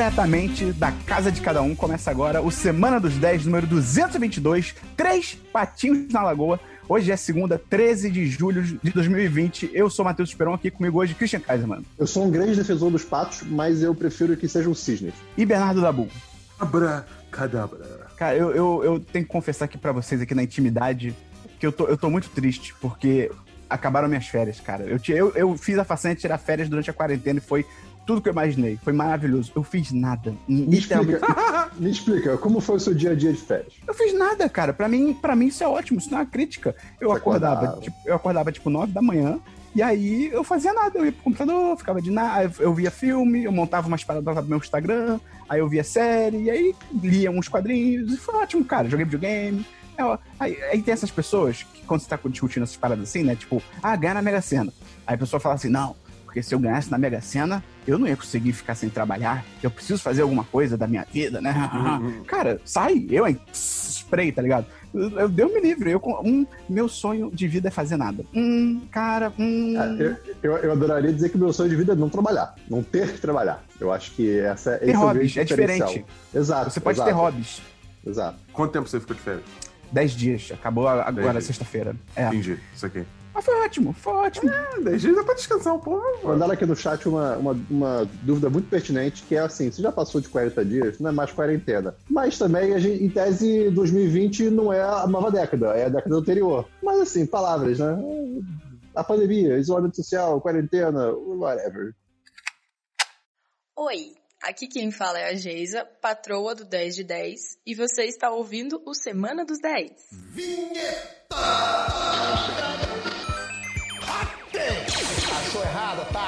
diretamente da casa de cada um. Começa agora o Semana dos 10, número 222, Três Patinhos na Lagoa. Hoje é segunda, 13 de julho de 2020. Eu sou Matheus Esperon, aqui comigo hoje Christian Kaiserman. Eu sou um grande defensor dos patos, mas eu prefiro que sejam cisnes. E Bernardo Dabu. Abra, cadabra. Cara, eu, eu, eu tenho que confessar aqui pra vocês, aqui na intimidade, que eu tô, eu tô muito triste, porque acabaram minhas férias, cara. Eu, eu, eu fiz a façanha de tirar férias durante a quarentena e foi tudo que eu imaginei. Foi maravilhoso. Eu fiz nada. Me explica, me explica, como foi o seu dia a dia de férias? Eu fiz nada, cara. Pra mim, pra mim isso é ótimo, isso não é uma crítica. Eu Você acordava, acordava. tipo, eu acordava tipo 9 da manhã, e aí eu fazia nada. Eu ia pro computador, ficava de nada, eu via filme, eu montava umas paradas no meu Instagram, aí eu via série, e aí lia uns quadrinhos, e foi ótimo, cara. Joguei videogame. É, aí, aí tem essas pessoas que, quando você tá discutindo essas paradas assim, né? Tipo, ah, ganha na Mega Sena. Aí a pessoa fala assim, não, porque se eu ganhasse na Mega Sena, eu não ia conseguir ficar sem trabalhar. Eu preciso fazer alguma coisa da minha vida, né? Cara, sai, eu, hein? Spray, tá ligado? Eu, eu deu me livre. Eu, com- um, meu sonho de vida é fazer nada. Hum, cara, hum. Ah, Eu, eu, eu adoraria dizer que o meu sonho de vida é não trabalhar, não ter que trabalhar. Eu acho que essa esse ter é o hobbies, é diferencial. diferente. Exato. Você pode exato, ter hobbies. Exato. Quanto tempo você ficou de férias? Dez dias. Acabou agora, sexta-feira. É. Entendi, isso aqui. Mas foi ótimo, foi ótimo. É, 10 dias dá pra descansar um pouco. Mandaram aqui no chat uma, uma, uma dúvida muito pertinente, que é assim, você já passou de 40 dias, não é mais quarentena. Mas também, a gente, em tese, 2020 não é a nova década, é a década anterior. Mas assim, palavras, né? A pandemia, isolamento social, quarentena, whatever. Oi, aqui quem fala é a Geisa, patroa do 10 de 10, e você está ouvindo o Semana dos 10. Achou errado, tá?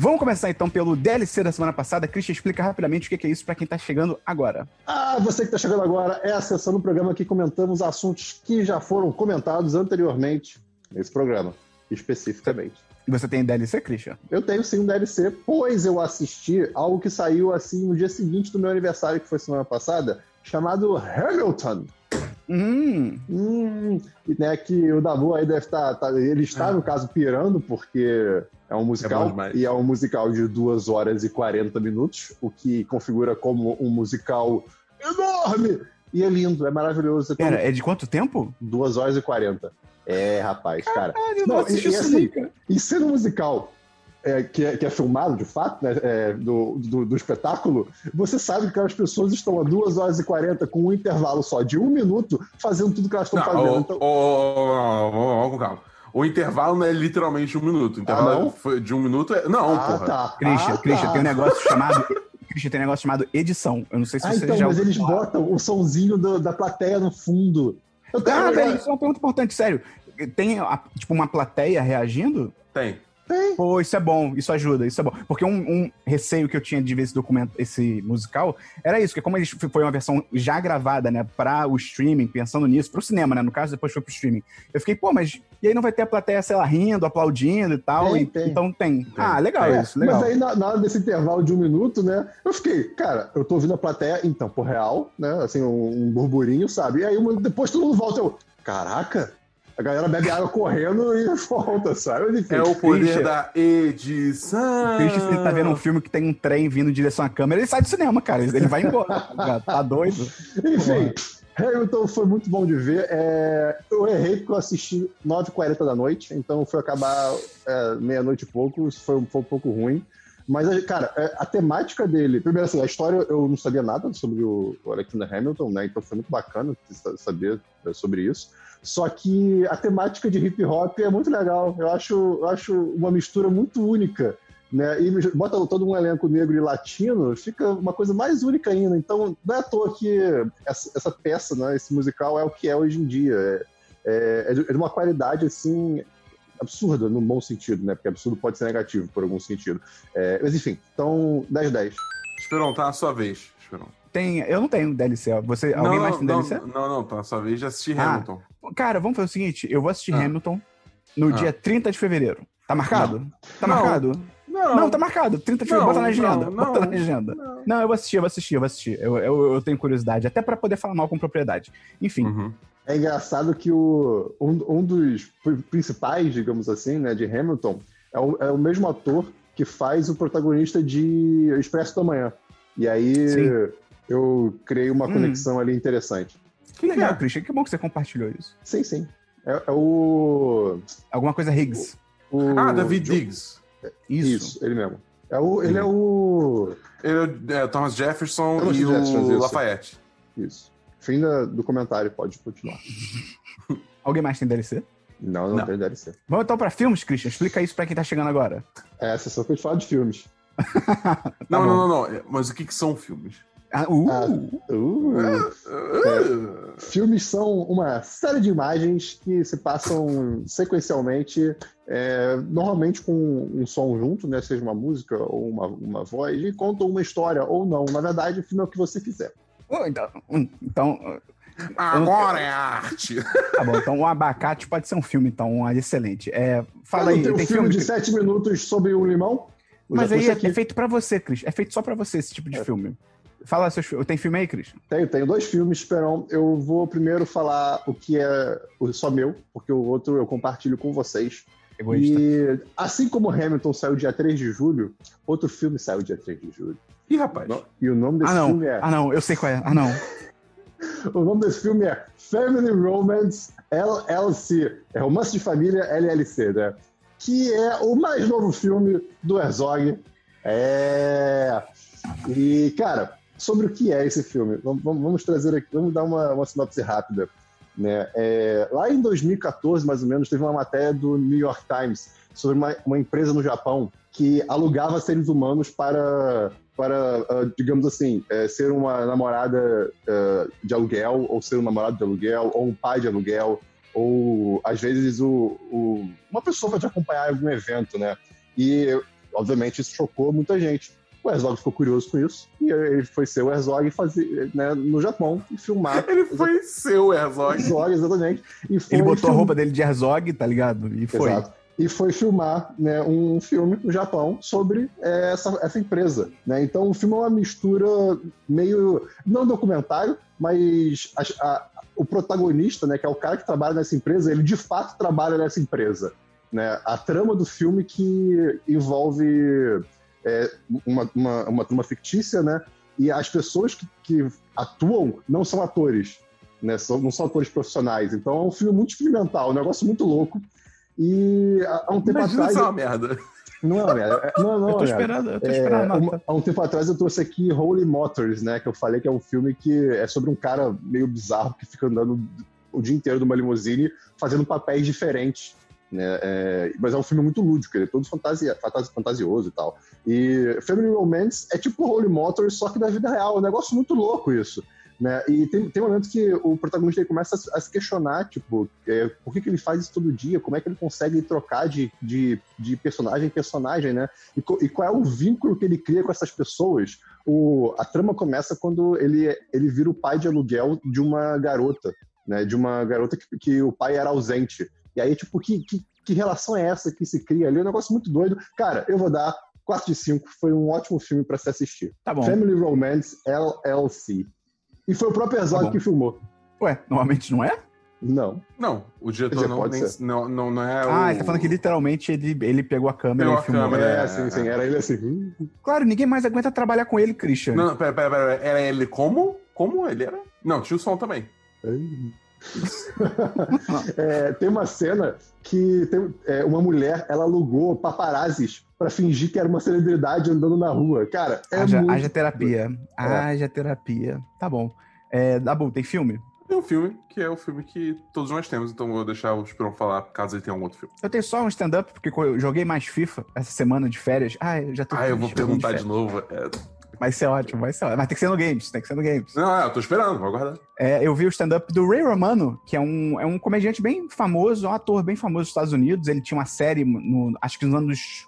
Vamos começar então pelo DLC da semana passada. Christian, explica rapidamente o que é isso pra quem tá chegando agora. Ah, você que está chegando agora, é a sessão do programa que comentamos assuntos que já foram comentados anteriormente nesse programa, especificamente. E Você tem DLC, Christian? Eu tenho sim um DLC, pois eu assisti algo que saiu assim no dia seguinte do meu aniversário, que foi semana passada, chamado Hamilton. Hum, Hum, e, né, que o Dabu aí deve estar. ele está, no caso, pirando, porque é um É musical. demais. e é um musical de 2 horas e 40 minutos, o que configura como um musical enorme. E é lindo, é maravilhoso. pera, é de quanto tempo? 2 horas e 40. É, rapaz, cara. Caralho, eu Não, não, e- e isso assim, nunca. Em sendo musical é, que, é, que é filmado, de fato, né, é, do, do, do espetáculo, você sabe que aquelas pessoas estão a 2 horas e 40 com um intervalo só de um minuto fazendo tudo que elas estão Não, fazendo. ô, Então, ô, ô, ô, ô, ô, com calma. O intervalo não é literalmente um minuto. O intervalo Ah, não? foi de um minuto. É... Não, ah, porra. tá. Christian, ah, Christian, tá. tem um negócio chamado. Christian, tem um negócio chamado edição. Eu não sei se Ah, você então, já. mas eles falar. botam o sonzinho do- da plateia no fundo. Eu tenho- Ah, velho, isso é uma pergunta importante, sério. Tem, tipo, uma plateia reagindo? Tem. Tem. Pô, isso é bom, isso ajuda, isso é bom. Porque um, um receio que eu tinha de ver esse documento, esse musical, era isso, que como ele foi uma versão já gravada, né, pra o streaming, pensando nisso, pro cinema, né, no caso, depois foi pro streaming. Eu fiquei, pô, mas e aí não vai ter a plateia, sei lá, rindo, aplaudindo e tal? Tem, e- tem. Então tem. Ah, legal É, isso, legal. Mas aí, na, na hora desse intervalo de um minuto, né? Eu fiquei, cara, eu tô ouvindo a plateia, então, por real, né? Assim, um, um burburinho, sabe? E aí, depois todo mundo volta, eu, caraca, a galera bebe água correndo e volta, sabe? Enfim, É o poder Christian. da edição. O se ele tá vendo um filme que tem um trem vindo em direção à câmera, ele sai do cinema, cara. Ele vai embora. tá tá doido? Enfim, Hamilton foi muito bom de ver. É, eu errei porque eu assisti 9h40 da noite, então foi acabar é, meia-noite e pouco, isso foi, um- foi um pouco ruim. Mas, cara, é, a temática dele. Primeiro, assim, a história eu não sabia nada sobre o Alexander Hamilton, né? Então foi muito bacana sa- saber é, sobre isso. Só que a temática de hip hop é muito legal. Eu acho, eu acho uma mistura muito única. Né? E bota todo um elenco negro e latino, fica uma coisa mais única ainda. Então, não é à toa que essa, essa peça, né, esse musical, é o que é hoje em dia. É, é, é de é uma qualidade assim absurda, no bom sentido, né? Porque absurdo pode ser negativo por algum sentido. É, mas enfim, então 10 10. Esperão, tá na sua vez. Esperão. Tem, eu não tenho DLC. Você, alguém não, mais tem não, DLC? Não, não, tá sua vez de assistir Ah. Hamilton. Cara, vamos fazer o seguinte: eu vou assistir Ah. Hamilton no Ah. dia 30 de fevereiro. Tá marcado? Tá Não. marcado? Não, Não, tá marcado. 30 de fevereiro. Bota na agenda. não, Bota não, na agenda. não. Não, eu vou assistir, eu vou assistir, eu vou assistir. Eu, eu, eu tenho curiosidade, até pra poder falar mal com propriedade. Enfim, Uhum. É engraçado que o, um, um dos principais, digamos assim, né, de Hamilton, é o, é o mesmo ator que faz o protagonista de Expresso da Manhã. E aí Sim. Eu criei uma Hum. conexão ali interessante. Que legal, é? Christian. Que bom que você compartilhou isso. Sim, sim. É, é o, Alguma coisa Higgs. o- Ah, David Jo- Diggs. Isso. Isso, ele mesmo. É o, ele é o. Ele é, é Thomas Jefferson Thomas e Jefferson, o isso. Lafayette. Isso. Fim da- do comentário, pode continuar. Alguém mais tem DLC? Não, não, Não. tem DLC. Vamos então pra filmes, Christian? Explica isso pra quem tá chegando agora. É a sessão que a gente fala de filmes. Não, bom. não, não, não. É, Mas o que, que são filmes? Ah, uh, Ah. Uh, filmes são uma série de imagens que se passam sequencialmente, é, normalmente com um som junto, né? Seja uma música ou uma, uma voz, e contam uma história ou não. Na verdade, o filme é o que você quiser. uh, então, então, Agora é arte. tá bom. Então, o Abacate pode ser um filme, então, um excelente. É, fala Mas aí, tem um tem filme filme? de sete minutos sobre um limão? Eu Mas aí é, aqui. é feito pra você, Cris. É feito só pra você esse tipo de filme. Fala seus filmes. Tem filme aí, Cris? Tenho, tenho dois filmes, Esperão. Eu vou primeiro falar o que é só meu, porque o outro eu compartilho com vocês. Egoísta. E assim como Hamilton saiu dia 3 de julho, outro filme saiu dia 3 de julho. Ih, rapaz. E o nome desse Ah, não. filme é. Ah, não. Eu sei qual é. Ah, não. O nome desse filme é Family Romance LLC. É Romance de Família LLC, né? Que é o mais novo filme do Herzog. É. E, cara, sobre o que é esse filme? Vamos, vamos- trazer aqui, vamos dar uma, uma sinopse rápida. Né? É, lá em 2014, mais ou menos, teve uma matéria do New York Times sobre uma, uma empresa no Japão que alugava seres humanos para, para ah, digamos assim, eh, ser uma namorada ah, de aluguel, ou ser um namorado de aluguel, ou um pai de aluguel, ou às vezes o, o- uma pessoa para te acompanhar em algum evento, né? E, obviamente, isso chocou muita gente. O Herzog ficou curioso com isso, e ele foi ser o Herzog fazer, né, no Japão e filmar. Ele foi seu, Herzog. Herzog, exatamente. E foi Ele botou a roupa dele de Herzog, tá ligado? E foi. Exato. E foi filmar né, um filme no Japão sobre é, essa, essa empresa. Né? Então o filme é uma mistura meio. não documentário, mas a- a- o protagonista, né, que é o cara que trabalha nessa empresa, ele de fato trabalha nessa empresa. Né? A trama do filme que envolve é, uma, uma, uma trama fictícia, né? E as pessoas que, que atuam não são atores, né? São, não são atores profissionais. Então é um filme muito experimental, um negócio muito louco. E há um tempo Imagina atrás. isso é uma merda. Não é uma merda. É- Não, não é Eu tô esperando, eu tô É, esperando a uma- há um tempo atrás eu trouxe aqui Holy Motors, né? Que eu falei que é um filme que é sobre um cara meio bizarro que fica andando o dia inteiro numa limusine fazendo papéis diferentes. Né? É, mas é um filme muito lúdico, ele é todo fantasia, fantasi- fantasioso e tal. E Family Romance é tipo Holy Motors, só que da vida real. É um negócio muito louco isso. Né? E tem, tem um momento que o protagonista começa a se questionar, tipo, é, por que, que ele faz isso todo dia? Como é que ele consegue trocar de, de, de personagem em personagem, né? E, co- e qual é o vínculo que ele cria com essas pessoas? O, a trama começa quando ele, ele vira o pai de aluguel de uma garota, né? De uma garota que, que o pai era ausente. E aí, tipo, que, que, que relação é essa que se cria ali? É um negócio muito doido. Cara, eu vou dar 4 de 5. Foi um ótimo filme pra se assistir. Tá bom. Family Romance LLC. E foi o próprio Herzog Tá que filmou. Ué, normalmente não é? Não. Não, o diretor dizer, não, nem- não, não, não é o... Ah, ele tá falando que literalmente ele, ele pegou a câmera Pegou e a filmou. câmera, É, é, sim, é. sim. Era ele assim. Claro, ninguém mais aguenta trabalhar com ele, Christian. Não, pera, pera, pera. Era ele como? Como ele era? Não, tinha o som também. É, tem uma cena que tem, é, uma mulher ela alugou paparazzis pra fingir que era uma celebridade andando na rua. Cara, é haja, muito... haja terapia. Haja terapia. Tá bom. É, Dabu, tem filme? Tem um filme, que é o filme que todos nós temos, então vou deixar o Esperão falar, caso ele tenha um outro filme. Eu tenho só um stand-up, porque eu joguei mais FIFA essa semana de férias. Ah, eu já tô Ah, eu vou perguntar de férias. novo. É... Vai ser ótimo, vai ser ótimo. Mas tem que ser no Games, tem que ser no Games. Não, é, eu tô esperando, vou aguardar. É, eu vi o stand-up do Ray Romano, que é um, é um comediante bem famoso, um ator bem famoso dos Estados Unidos. Ele tinha uma série, no, acho que nos anos.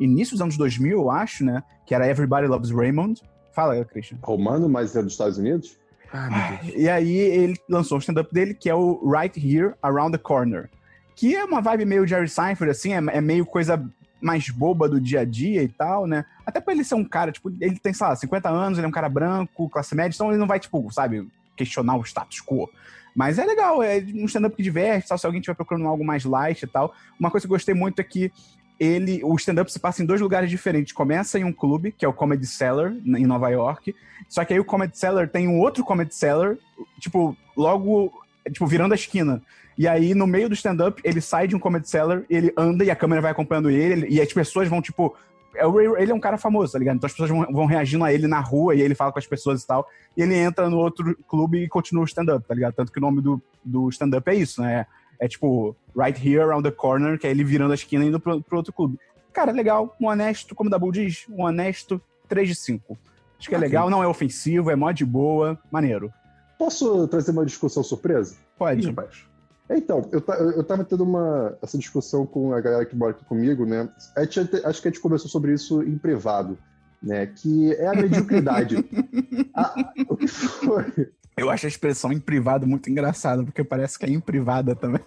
início dos anos 2000, eu acho, né? Que era Everybody Loves Raymond. Fala, Christian. Romano, mas é dos Estados Unidos? Meu Deus. E aí ele lançou o stand-up dele, que é o Right Here, Around the Corner. Que é uma vibe meio Jerry Seinfeld, assim, é, é meio coisa mais boba do dia a dia e tal, né? Até pra ele ser um cara, tipo, ele tem, sei lá, 50 anos, ele é um cara branco, classe média, então ele não vai, tipo, sabe, questionar o status quo. Mas é legal, é um stand-up que diverte, tal, se alguém estiver procurando algo mais light e tal. Uma coisa que eu gostei muito é que ele, o stand-up se passa em dois lugares diferentes. Começa em um clube, que é o Comedy Cellar, em Nova York. Só que aí o Comedy Cellar tem um outro Comedy Cellar, tipo, logo, tipo, virando a esquina. E aí, no meio do stand-up, ele sai de um Comedy Cellar, ele anda e a câmera vai acompanhando ele, e as pessoas vão, tipo. é Ele é um cara famoso, tá ligado? Então as pessoas vão, vão reagindo a ele na rua e ele fala com as pessoas e tal. E ele entra no outro clube e continua o stand-up, tá ligado? Tanto que o nome do, do stand-up é isso, né? É tipo, right here around the corner, que é ele virando a esquina e indo pro, pro outro clube. Cara, legal, um honesto, como o Dabu diz, um honesto 3 de 5. Acho que é legal, não é ofensivo, é mó de boa, maneiro. Posso trazer uma discussão surpresa? Pode. rapaz. Então, eu, eu tava tendo uma, essa discussão com a galera que mora aqui comigo, né? A gente acho que a gente conversou sobre isso em privado, né? Que é a mediocridade. A- o que foi? Eu acho a expressão em privado muito engraçada, porque parece que é em privada também.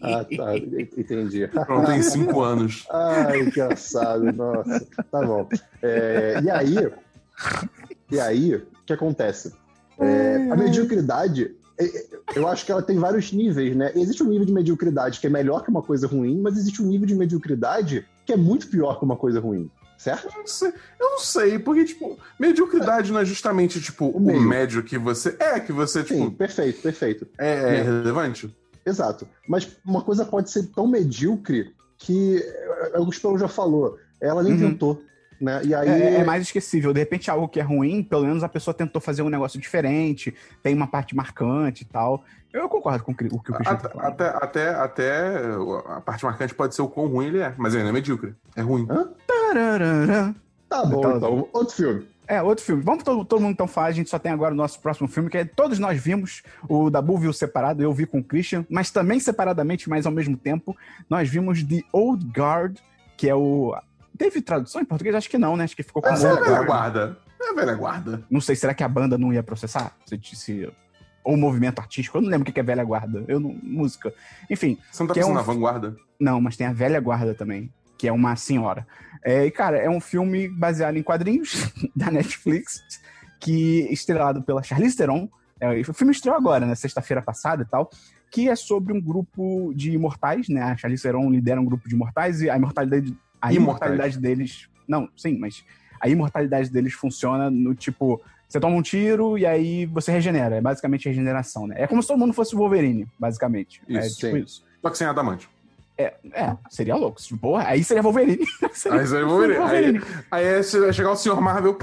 Ah, tá, entendi. Pronto, tem cinco anos. Ai, engraçado, nossa. Tá bom. É, e aí, e aí, o que acontece? É, a mediocridade, é, é, eu acho que ela tem vários níveis, né? Existe um nível de mediocridade que é melhor que uma coisa ruim, mas existe um nível de mediocridade que é muito pior que uma coisa ruim, certo? Eu não sei, eu não sei, porque, tipo, mediocridade não é justamente, tipo, o, meio. médio que você. É, que você, Sim, tipo, perfeito, perfeito. é, é É. relevante. Exato. Mas uma coisa pode ser tão medíocre que, é, o Spelo já falou, ela nem Uhum. tentou, né? E aí... É, é mais esquecível. De repente, algo que é ruim, pelo menos a pessoa tentou fazer um negócio diferente, tem uma parte marcante e tal. Eu concordo com o que o Christian tá Até, até, até, até a parte marcante pode ser o quão ruim ele é, mas ele não é medíocre. É ruim. Tararara. Tá bom, Então- então. Outro filme. É, outro filme. Vamos todo, todo mundo então falar, a gente só tem agora o nosso próximo filme, que é, todos nós vimos, o Dabu viu separado, eu vi com o Christian, mas também separadamente, mas ao mesmo tempo, nós vimos The Old Guard, que é o... Teve tradução em português? Acho que não, né? Acho que ficou com Essa é a velha Guard. guarda. É a velha guarda. Não sei, será que a banda não ia processar? Se, se, ou o movimento artístico? Eu não lembro o que é velha guarda. Eu não, música. Enfim, Você não tá Que é pensando um- na vanguarda? não, mas tem a velha guarda também, que é uma senhora. É, e, cara, é um filme baseado em quadrinhos da Netflix, que estrelado pela Charlize Theron. É, o filme estreou agora, né, sexta-feira passada e tal, que é sobre um grupo de imortais, né? A Charlize Theron lidera um grupo de imortais e a imortalidade, a imortalidade deles... Não, sim, mas a imortalidade deles funciona no tipo... Você toma um tiro e aí você regenera. É basicamente regeneração, né? É como se todo mundo fosse o Wolverine, basicamente. é Isso, tipo sim. isso. Só que sem adamante. É, seria louco. Tipo, porra, aí seria Wolverine. Aí seria Wolverine. Aí é che- chegar o senhor Marvel.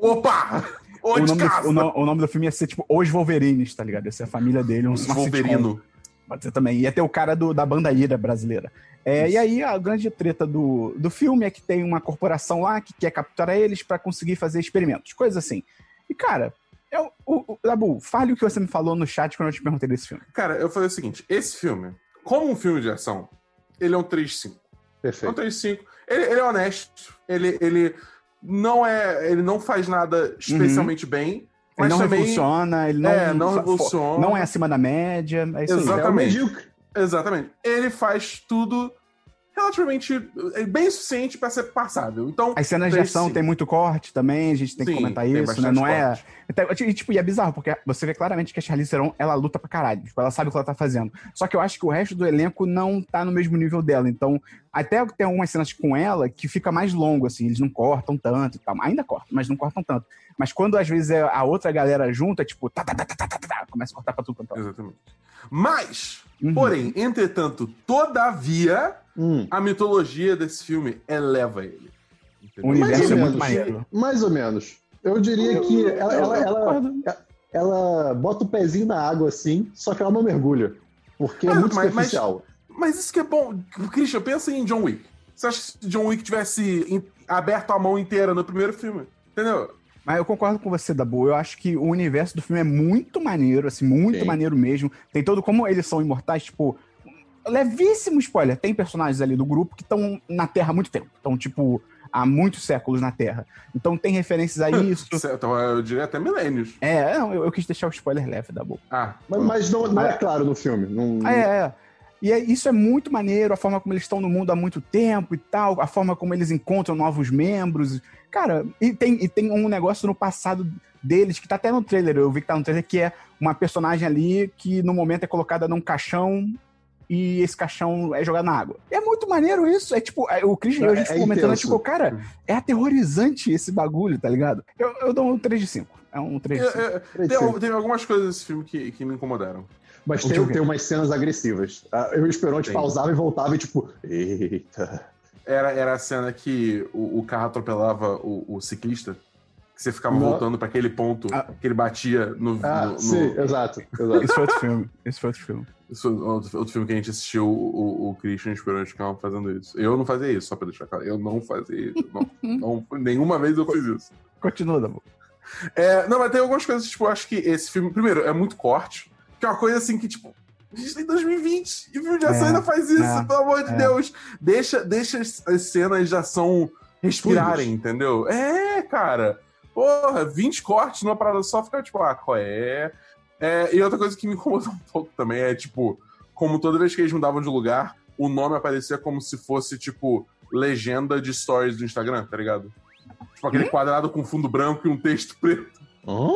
Opa! O nome, do, o, no- o nome do filme ia ser tipo Os Wolverines, tá ligado? Ia ser a família dele, sitcom. Wolverino. Pode ser também. Ia ter o cara do, da banda Ira brasileira. É, e aí a grande treta do, do filme é que tem uma corporação lá que quer capturar eles pra conseguir fazer experimentos, coisas assim. E, cara, é o, o, Dabu, fale o que você me falou no chat quando eu te perguntei desse filme. Cara, eu falei o seguinte: esse filme, como um filme de ação, ele é um 3-5. É um Perfeito. 3-5. Ele, ele é honesto. Ele, ele não é. Ele não faz nada especialmente bem. Ele Mas não também. revoluciona, ele não, É, não revoluciona. não é acima da média. É isso aí. Exato. É o Exatamente. medíocre. Exatamente. Ele faz tudo relativamente é bem suficiente pra ser passável. Então. As cenas de ação sim. tem muito corte também, a gente tem que Sim, comentar tem isso, né? Não é. corte. Até- E, tipo, e é bizarro, porque você vê claramente que a Charlize Theron, ela luta pra caralho. Tipo, ela sabe o que ela tá fazendo. Só que eu acho que o resto do elenco não tá no mesmo nível dela. Então, até tem algumas cenas com ela que fica mais longo, assim. Eles não cortam tanto e tal. Ainda cortam, mas não cortam tanto. Mas quando, às vezes, é a outra galera junta, tipo... Tá, tá, tá, tá, tá, tá, tá, começa a cortar pra tudo quanto é. Exatamente. Mas, Uhum. porém, entretanto, todavia, Hum. a mitologia desse filme eleva ele. Entendeu? O universo Mais é ou muito menos. maneiro. Mais ou menos. Eu diria que ela, ela, eu ela, ela bota o pezinho na água assim, só que ela não mergulha. Porque é Ah, muito mas- superficial. Mas isso que é bom. Christian, pensa em John Wick. Você acha que se John Wick tivesse aberto a mão inteira no primeiro filme? Entendeu? Mas eu concordo com você, Dabu. Eu acho que o universo do filme é muito maneiro, assim, muito Sim. maneiro mesmo. Tem todo como eles são imortais, tipo. Levíssimo spoiler. Tem personagens ali do grupo que estão na Terra há muito tempo. Estão, tipo, há muitos séculos na Terra. Então tem referências a isso. Então, eu diria até milênios. é, eu, eu quis deixar o spoiler leve, Dabu. Ah, Mas, mas não, não é claro no filme. Não, Ah, é, é. E é- isso é muito maneiro, a forma como eles estão no mundo há muito tempo e tal, a forma como eles encontram novos membros. Cara, e tem, e tem um negócio no passado deles, que tá até no trailer, eu vi que tá no trailer, que é uma personagem ali que no momento é colocada num caixão e esse caixão é jogado na água. É muito maneiro isso. É tipo, é, o Christian e eu, a gente É comentando, é tipo, cara, é aterrorizante esse bagulho, tá ligado? Eu, eu dou um 3 de 5. É um 3 de 5. É, é, tem, tem algumas coisas nesse filme que, que me incomodaram. Mas tem, Joker. tem umas cenas agressivas. Ah, Eu e o Esperonte Tem. pausava e voltava e tipo, eita. Era, era a cena que o, o carro atropelava o, o ciclista, que você ficava Não. voltando pra aquele ponto Ah. que ele batia no. Ah, no- no- sim, exato, exato. Esse foi outro filme. Esse foi outro filme. Isso foi outro, outro filme que a gente assistiu, o, o, o Christian esperando ficar fazendo isso. Eu não fazia isso, só pra deixar claro. Eu não fazia isso. Não, não- nenhuma vez eu fiz isso. Continua, Dabu. É, não, mas tem algumas coisas, tipo, eu acho que esse filme, primeiro, é muito corte, que é uma coisa assim que, tipo, a gente tem 2020 e filme de ação É, ainda faz isso, é, pelo amor de é. Deus. Deixa, deixa as, as cenas de ação respirarem, entendeu? É, cara. Porra, 20 cortes numa parada só, fica tipo, ah, qual é? é? E outra coisa que me incomoda um pouco também é, tipo, como toda vez que eles mudavam de lugar, o nome aparecia como se fosse, tipo, legenda de stories do Instagram, tá ligado? Tipo, aquele quadrado com fundo branco e um texto preto. Hã?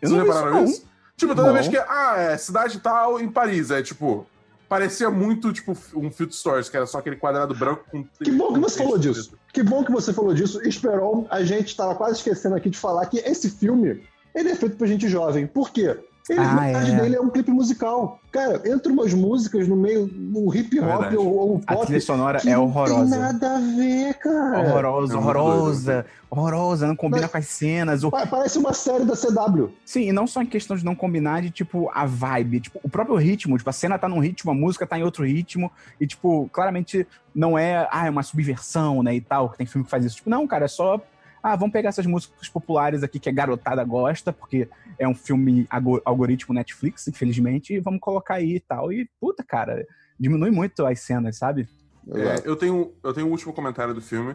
Vocês repararam isso? Tipo, toda Não. vez que. Ah, é cidade tal em Paris. É tipo. Parecia muito, tipo, um filtro stories, que era só aquele quadrado branco com. Que bom que você falou disso. Que bom que você falou disso. Esperon, a gente estava quase esquecendo aqui de falar que esse filme ele é feito pra gente jovem. Por quê? Ele, Ah, metade é. dele é um clipe musical. Cara, entra umas músicas no meio, um hip hop Verdade. ou, ou um A pop. trilha sonora que é Não horrorosa. tem nada a ver, cara. Horrorosa, É muito horrorosa, horrorosa, não combina Mas- com as cenas. O... Pa- Parece uma série da CW. Sim, e não só em questão de não combinar, de tipo, a vibe, tipo, o próprio ritmo, tipo, a cena tá num ritmo, a música tá em outro ritmo, e, tipo, claramente não é, ah, é uma subversão, né, e tal, que tem filme que faz isso. Tipo, não, cara, é só, ah, vamos pegar essas músicas populares aqui que a garotada gosta, porque é um filme algoritmo Netflix, infelizmente, e vamos colocar aí e tal. E, puta, cara, diminui muito as cenas, sabe? É, eu, tenho, eu tenho um último comentário do filme.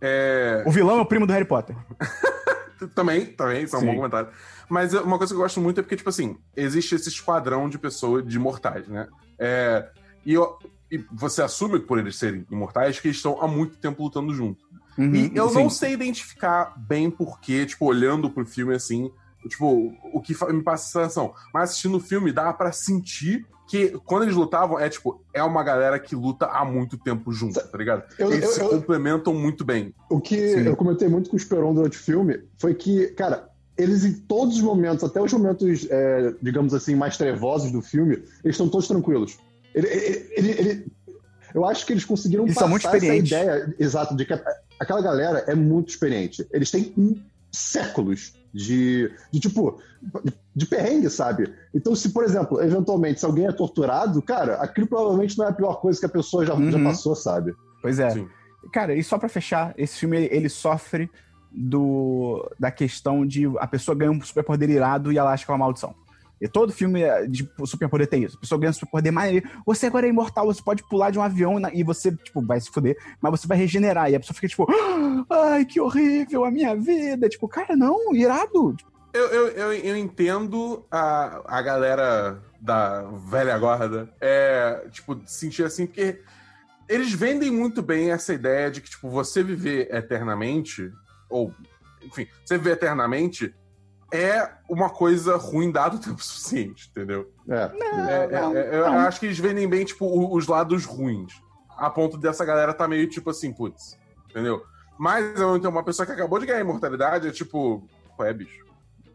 É, O vilão é o primo do Harry Potter. Também, também, isso é um Sim. bom comentário. Mas uma coisa que eu gosto muito é porque, tipo assim, existe esse esquadrão de pessoas, de imortais, né? É, e, eu- e você assume que por eles serem imortais, que eles estão há muito tempo lutando junto. Uhum, E eu sim. não sei identificar bem porquê, tipo, olhando pro filme assim, tipo, o que me passa essa sensação. Mas assistindo o filme, dá pra sentir que quando eles lutavam, é tipo, é uma galera que luta há muito tempo junto, tá ligado? Eu- eles eu- se eu- complementam muito bem. O que Sim. eu comentei muito com o Esperon durante o filme foi que, cara, eles em todos os momentos, até os momentos, é, digamos assim, mais trevosos do filme, eles estão todos tranquilos. Ele, ele- ele- ele- eu acho que eles conseguiram Eles são muito passar essa ideia, exato, de que a- aquela galera é muito experiente. Eles têm séculos de, de tipo, de, de perrengue, sabe? Então, se, por exemplo, eventualmente, se alguém é torturado, cara, aquilo provavelmente não é a pior coisa que a pessoa já, já Uhum. passou, sabe? Pois é. Sim. Cara, e só pra fechar, esse filme ele, ele sofre do da questão de a pessoa ganha um superpoder irado e ela acha que é uma maldição. E todo filme é de superpoder tem isso. A pessoa ganha superpoder maneiro. Você agora é imortal, você pode pular de um avião e você, tipo, vai se fuder, mas você vai regenerar. E a pessoa fica tipo, ai, que horrível a minha vida. Tipo, cara, não, irado. Eu, eu, eu, eu entendo a, a galera da velha guarda é, tipo, sentir assim, porque eles vendem muito bem essa ideia de que, tipo, você viver eternamente, ou, enfim, você viver eternamente é uma coisa ruim dado o tempo suficiente, entendeu? É. É, é, não, é, eu não. acho que eles vendem bem, tipo, os lados ruins. A ponto dessa galera tá meio, tipo assim, putz, entendeu? Mas então, uma pessoa que acabou de ganhar imortalidade é tipo, qual é, bicho?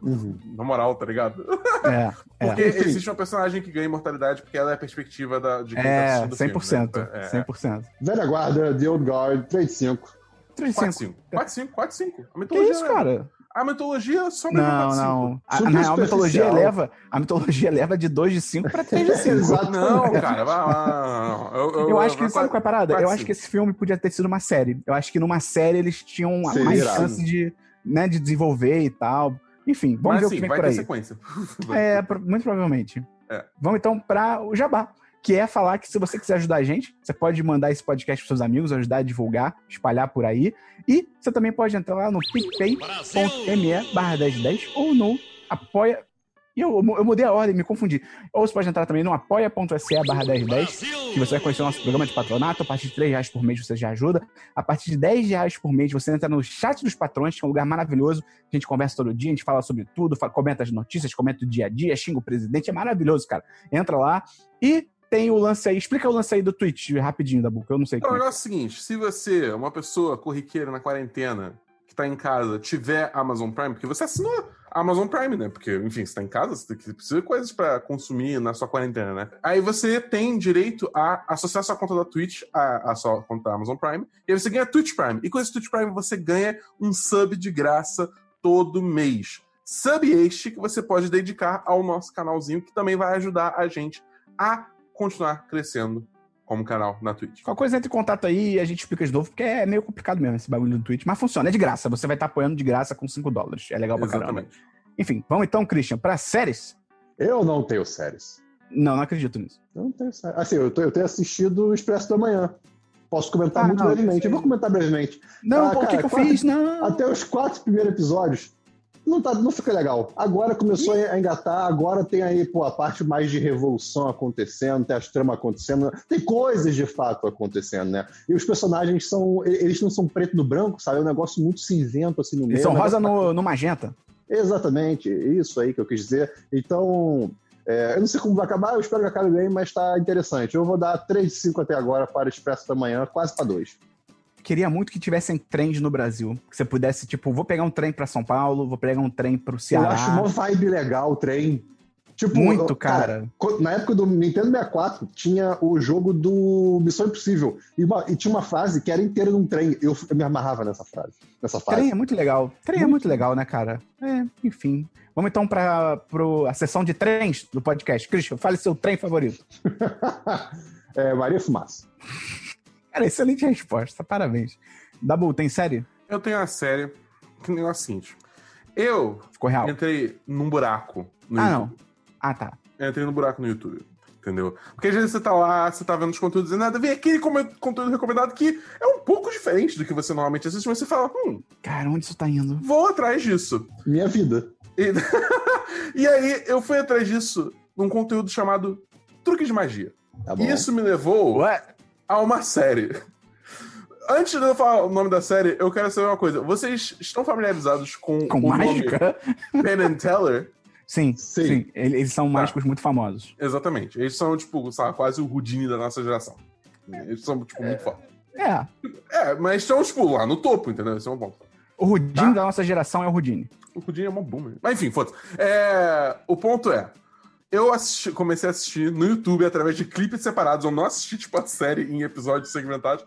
Uhum. Na moral, tá ligado? É, é. Porque Enfim. existe uma personagem que ganha imortalidade porque ela é a perspectiva da, de quem tá É, assistindo o filme. 100%. né? É, é. 100%. Velha Guarda, The Old Guard, 3 de 5. 3 4 5. 5. 4 5, 4 5. A Que mitologia. isso, cara? A mitologia só Não, 4 5. não. A, na real, a mitologia eleva, a mitologia eleva de 2 de 5 pra 3 de 5. Exato. Não, cara, vai lá. Eu, eu, Eu acho que, eu- sabe qual é a parada? Eu acho que esse filme podia ter sido uma série. Eu acho que numa série eles tinham Seria mais irado. chance de, né, de desenvolver e tal. Enfim, vamos Mas ver o sim, que vem vai por ter aí. sequência. É, muito provavelmente. É. Vamos então para o Jabá, que é falar que se você quiser ajudar a gente, você pode mandar esse podcast para seus amigos, ajudar a divulgar, espalhar por aí. E você também pode entrar lá no picpay.me barra 1010 ou no apoia E eu, eu mudei a ordem, me confundi. Ou você pode entrar também no apoia.se barra 1010, que você vai conhecer o nosso programa de patronato. A partir de 3 reais por mês você já ajuda. A partir de 10 reais por mês você entra no chat dos patrões, que é um lugar maravilhoso. A gente conversa todo dia, a gente fala sobre tudo, comenta as notícias, comenta o dia a dia, xinga o presidente. É maravilhoso, cara. Entra lá. E tem o lance aí. Explica o lance aí do Twitch rapidinho, da boca. Eu não sei. Então, o negócio é o seguinte: se você, uma pessoa corriqueira na quarentena, que tá em casa, tiver Amazon Prime, porque você assinou Amazon Prime, né? Porque, enfim, você tá em casa, você precisa de coisas para consumir na sua quarentena, né? Aí você tem direito a associar sua conta da Twitch à, à sua conta da Amazon Prime, e aí você ganha Twitch Prime. E com esse Twitch Prime você ganha um sub de graça todo mês. Sub este que você pode dedicar ao nosso canalzinho, que também vai ajudar a gente a continuar crescendo como canal na Twitch. Qualquer coisa entre em contato aí e a gente explica de novo, porque é meio complicado mesmo esse bagulho do Twitch. Mas funciona, é de graça. Você vai estar apoiando de graça com 5 dólares. É legal pra Exatamente. caramba. Enfim, vamos então, Christian, pra séries? Eu não tenho séries. Não, não acredito nisso. Eu não tenho séries. Assim, eu, tô- eu tenho assistido o Expresso da Manhã. Posso comentar Ah, muito não, brevemente. eu vou comentar brevemente. Não, Ah, o que, cara, que eu quatro- fiz? Não. Até os quatro primeiros episódios, não, tá, não fica legal. Agora começou a engatar, agora tem aí pô, a parte mais de revolução acontecendo, tem as tramas acontecendo, tem coisas de fato acontecendo, né? E os personagens são. Eles não são preto no branco, sabe? É um negócio muito cinzento assim no meio. Eles são é um rosa no, no magenta. Exatamente, isso aí que eu quis dizer. Então, é, eu não sei como vai acabar, eu espero que acabe bem, mas tá interessante. Eu vou dar 3 de 5 até agora para o Expresso da Manhã, quase para 2. Queria muito que tivessem trens no Brasil. Que você pudesse, tipo, vou pegar um trem pra São Paulo, vou pegar um trem pro Eu Ceará. acho uma vibe legal o trem. Tipo, Muito, eu- cara. co- Na época do Nintendo 64, tinha o jogo do Missão Impossível. E, uma- e tinha uma frase que era inteira num trem. Eu, eu me amarrava nessa frase. Nessa frase. Trem é muito legal. Trem é muito legal, né, cara? É, enfim. Vamos então pra pro, a sessão de trens do podcast. Christian, fale seu trem favorito. é, Maria Fumaça. Cara, excelente resposta. Parabéns. Dabu, tem série? Eu tenho uma série que negócio é o seguinte. Eu Ficou real? entrei num buraco no Ah, YouTube. não. Ah, tá. Eu entrei no buraco no YouTube. Entendeu? Porque às vezes você tá lá, você tá vendo os conteúdos e nada, vem aquele come- conteúdo recomendado que é um pouco diferente do que você normalmente assiste, mas você fala, hum, Cara, onde isso tá indo? vou atrás disso. Minha vida. E, e aí eu fui atrás disso num conteúdo chamado Truque de Magia. Tá bom. E isso me levou Ué? A uma série. Antes de eu falar o nome da série, eu quero saber uma coisa. Vocês estão familiarizados com, Com o mágica? nome Penn and Teller? Sim, Sim. sim. Ele- Eles são mágicos muito famosos. Exatamente. Eles são, tipo, sabe, quase o Houdini da nossa geração. Eles são, tipo, muito fortes. É. É, mas estão, tipo, lá no topo, entendeu? Esse é um ponto. O Rudine Tá. da nossa geração é o Rudine. O Houdini é uma boomer. Mas enfim, foda-se. É, o ponto é, eu assisti- comecei a assistir no YouTube, através de clipes separados, eu não assisti, tipo, a série em episódios segmentados,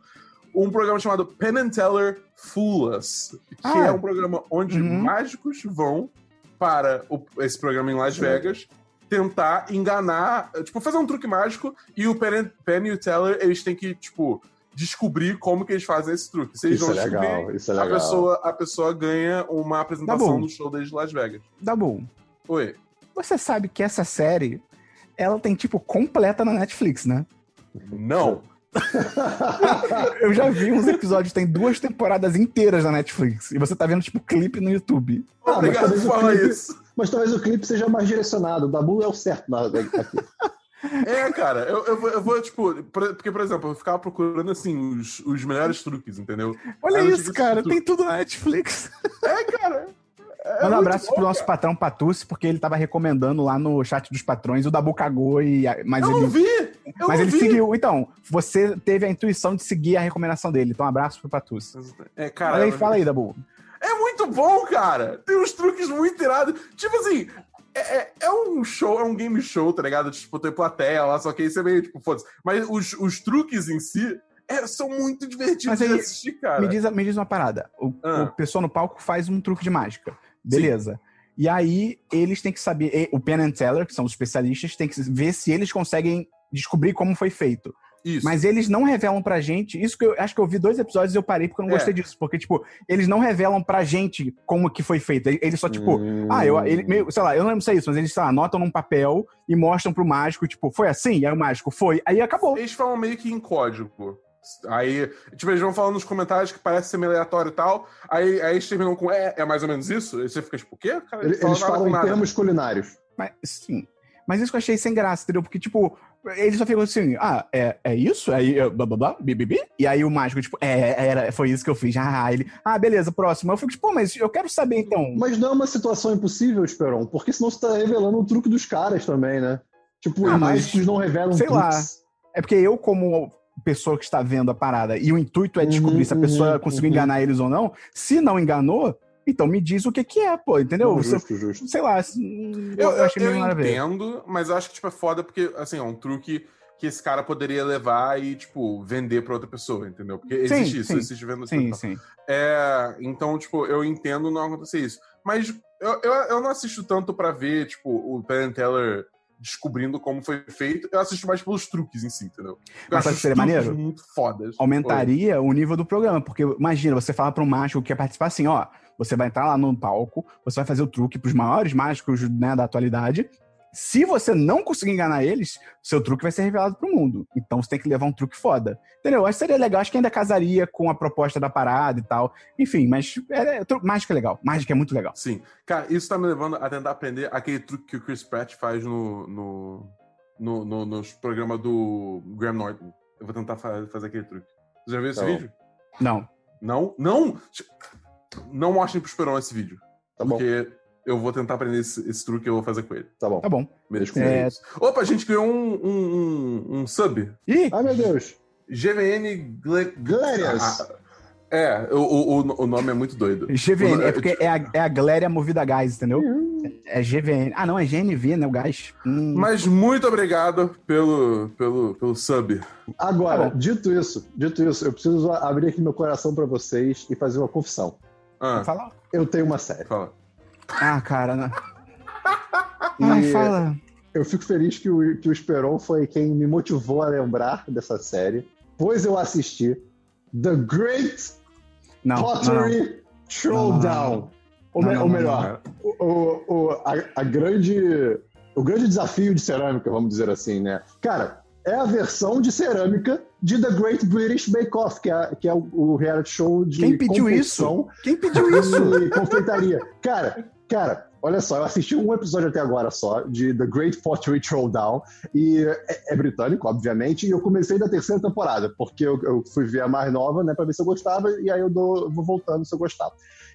um programa chamado Penn and Teller Fool Us, que Ah. é um programa onde Uhum. mágicos vão para o- esse programa em Las Vegas tentar enganar, tipo, fazer um truque mágico e o Penn, and- Penn e o Teller, eles têm que, tipo, descobrir como que eles fazem esse truque. Se eles Isso é não descobrirem, legal, isso é a legal. pessoa, a pessoa ganha uma Tá apresentação bom. no show desde Las Vegas. Dabu, Oi. Você sabe que essa série, ela tem, tipo, completa na Netflix, né? Não. Eu já vi uns episódios, tem duas temporadas inteiras na Netflix. E você tá vendo, tipo, clipe no YouTube. Ah, mas Obrigado talvez por o falar clipe- isso. Mas talvez o clipe seja mais direcionado. O Dabu é o certo na, aqui. É, cara, eu, eu, vou, eu vou, tipo, por- porque, por exemplo, eu ficava procurando, assim, os, os melhores truques, entendeu? Olha eu isso, cara, tudo. tem tudo na Netflix. É, cara. É Manda um abraço bom, pro nosso cara. patrão Patucci, porque ele tava recomendando lá no chat dos patrões, o Dabu cagou e. Mas Eu ele. não vi! Eu mas não ele vi. seguiu. Então, você teve a intuição de seguir a recomendação dele. Então, um abraço pro Patucci. É, cara. Olha aí, fala aí, Dabu. É muito bom, cara! Tem uns truques muito irados. Tipo assim, é, é- é um show, é um game show, tá ligado? Tipo, tem plateia lá, só que isso é meio, tipo, foda-se. Mas os, os truques em si é, são muito divertidos Mas de aí, assistir, cara. Me diz, me diz uma parada. O, Ah. o pessoal no palco faz um truque de mágica. Beleza. E aí, eles têm que saber. O Penn and Teller, que são os especialistas, têm que ver se eles conseguem descobrir como foi feito. Isso. Mas eles não revelam pra gente. Isso que eu acho que eu vi dois episódios e eu parei porque eu não É. gostei disso. Porque, tipo, eles não revelam pra gente como que foi feito. Eles só, tipo, Hum. ah, eu, ele, meio, sei lá, eu não lembro se é isso, mas eles, sei lá, anotam num papel e mostram pro mágico, tipo, foi assim? Aí o mágico foi. Aí acabou. Eles falam meio que em código. Aí, tipo, eles vão falando nos comentários que parece ser meio aleatório e tal. Aí, aí eles terminam com, é, é mais ou menos isso? Aí você fica tipo, o quê? Cara, Eles, eles falam em nada. termos culinários. Mas, sim. Mas isso que eu achei sem graça, entendeu? Porque, tipo, ele só ficou assim, ah, é, é isso? Aí, é, blá, blá, blá, bi, bi, bi? E aí o mágico, tipo, é, era, foi isso que eu fiz. Ah, ele, ah, beleza, próximo. Eu fico, tipo, pô, mas eu quero saber, então. Mas não é uma situação impossível, Esperon, porque senão você tá revelando o truque dos caras também, né? Tipo, Ah, os mas- mágicos não revelam sei lá. truques. É porque eu, como pessoa que está vendo a parada, e o intuito é descobrir Uhum, se a pessoa uhum, conseguiu uhum. enganar eles ou não, se não enganou, então me diz o que que é, pô, entendeu? Não, Você- justo, justo. sei lá, assim, Eu, eu, eu, achei eu meio nada a ver. entendo, mas eu acho que tipo, é foda porque, assim, é um truque que esse cara poderia levar e, tipo, vender pra outra pessoa, entendeu? Porque Sim, existe isso, sim. existe venda de Sim, sim. É, então, tipo, eu entendo não acontecer isso. Mas eu, eu, eu não assisto tanto pra ver, tipo, o Penn Teller descobrindo como foi feito. Eu assisto mais pelos truques em si, entendeu? Eu Mas sabe que os seria maneiro? muito fodas. Aumentaria o nível do programa, porque imagina, você fala para um mágico que quer participar assim, ó, você vai entrar lá no palco, você vai fazer o truque pros maiores mágicos né, da atualidade. Se você não conseguir enganar eles, seu truque vai ser revelado pro mundo. Então você tem que levar um truque foda. Entendeu? Acho que seria legal. Acho que ainda casaria com a proposta da parada e tal. Enfim, mas é, é, mágica é legal. Mágica é muito legal. Sim. Cara, isso tá me levando a tentar aprender aquele truque que o Chris Pratt faz no, no, no, no- nos programas do Graham Norton. Eu vou tentar fa- fazer aquele truque. Você já viu esse Tá bom. vídeo? Não. Não? Não! Não mostrem pro Esperão esse vídeo. Tá bom, Porque eu vou tentar aprender esse, esse truque que eu vou fazer com ele. tá bom. Tá bom. Mesmo É. é... isso. Opa, a gente criou um, um, um, um sub. Ih, Ai, meu Deus. GVN Gle... Glérias. Ah, é, o, o, o nome é muito doido. GVN. O- É porque é a, é a Gléria movida a gás, entendeu? É GVN. Ah, não, é GNV, né? O gás. Hum. Mas muito obrigado pelo, pelo, pelo sub. Agora, Tá dito isso, dito isso, eu preciso abrir aqui meu coração pra vocês e fazer uma confissão. Ah, Fala. Eu tenho uma série. fala. Ah, cara. Não. E Ai, fala. eu fico feliz que o, que o Esperon foi quem me motivou a lembrar dessa série, pois eu assisti The Great Não, não, não. Pottery Throwdown. Ou, Não, me- não, ou não, melhor, o, o- o- a, a grande, o grande desafio de cerâmica, vamos dizer assim, né? Cara, é a versão de cerâmica de The Great British Bake Off, que é, que é o, o reality show de Quem pediu confecção Quem pediu isso? e confeitaria. Cara, cara, olha só, eu assisti um episódio até agora só de The Great Pottery Throwdown e é, é britânico, obviamente, e eu comecei da terceira temporada, porque eu, eu fui ver a mais nova, né, pra ver se eu gostava, e aí eu, dou, vou voltando se eu gostava.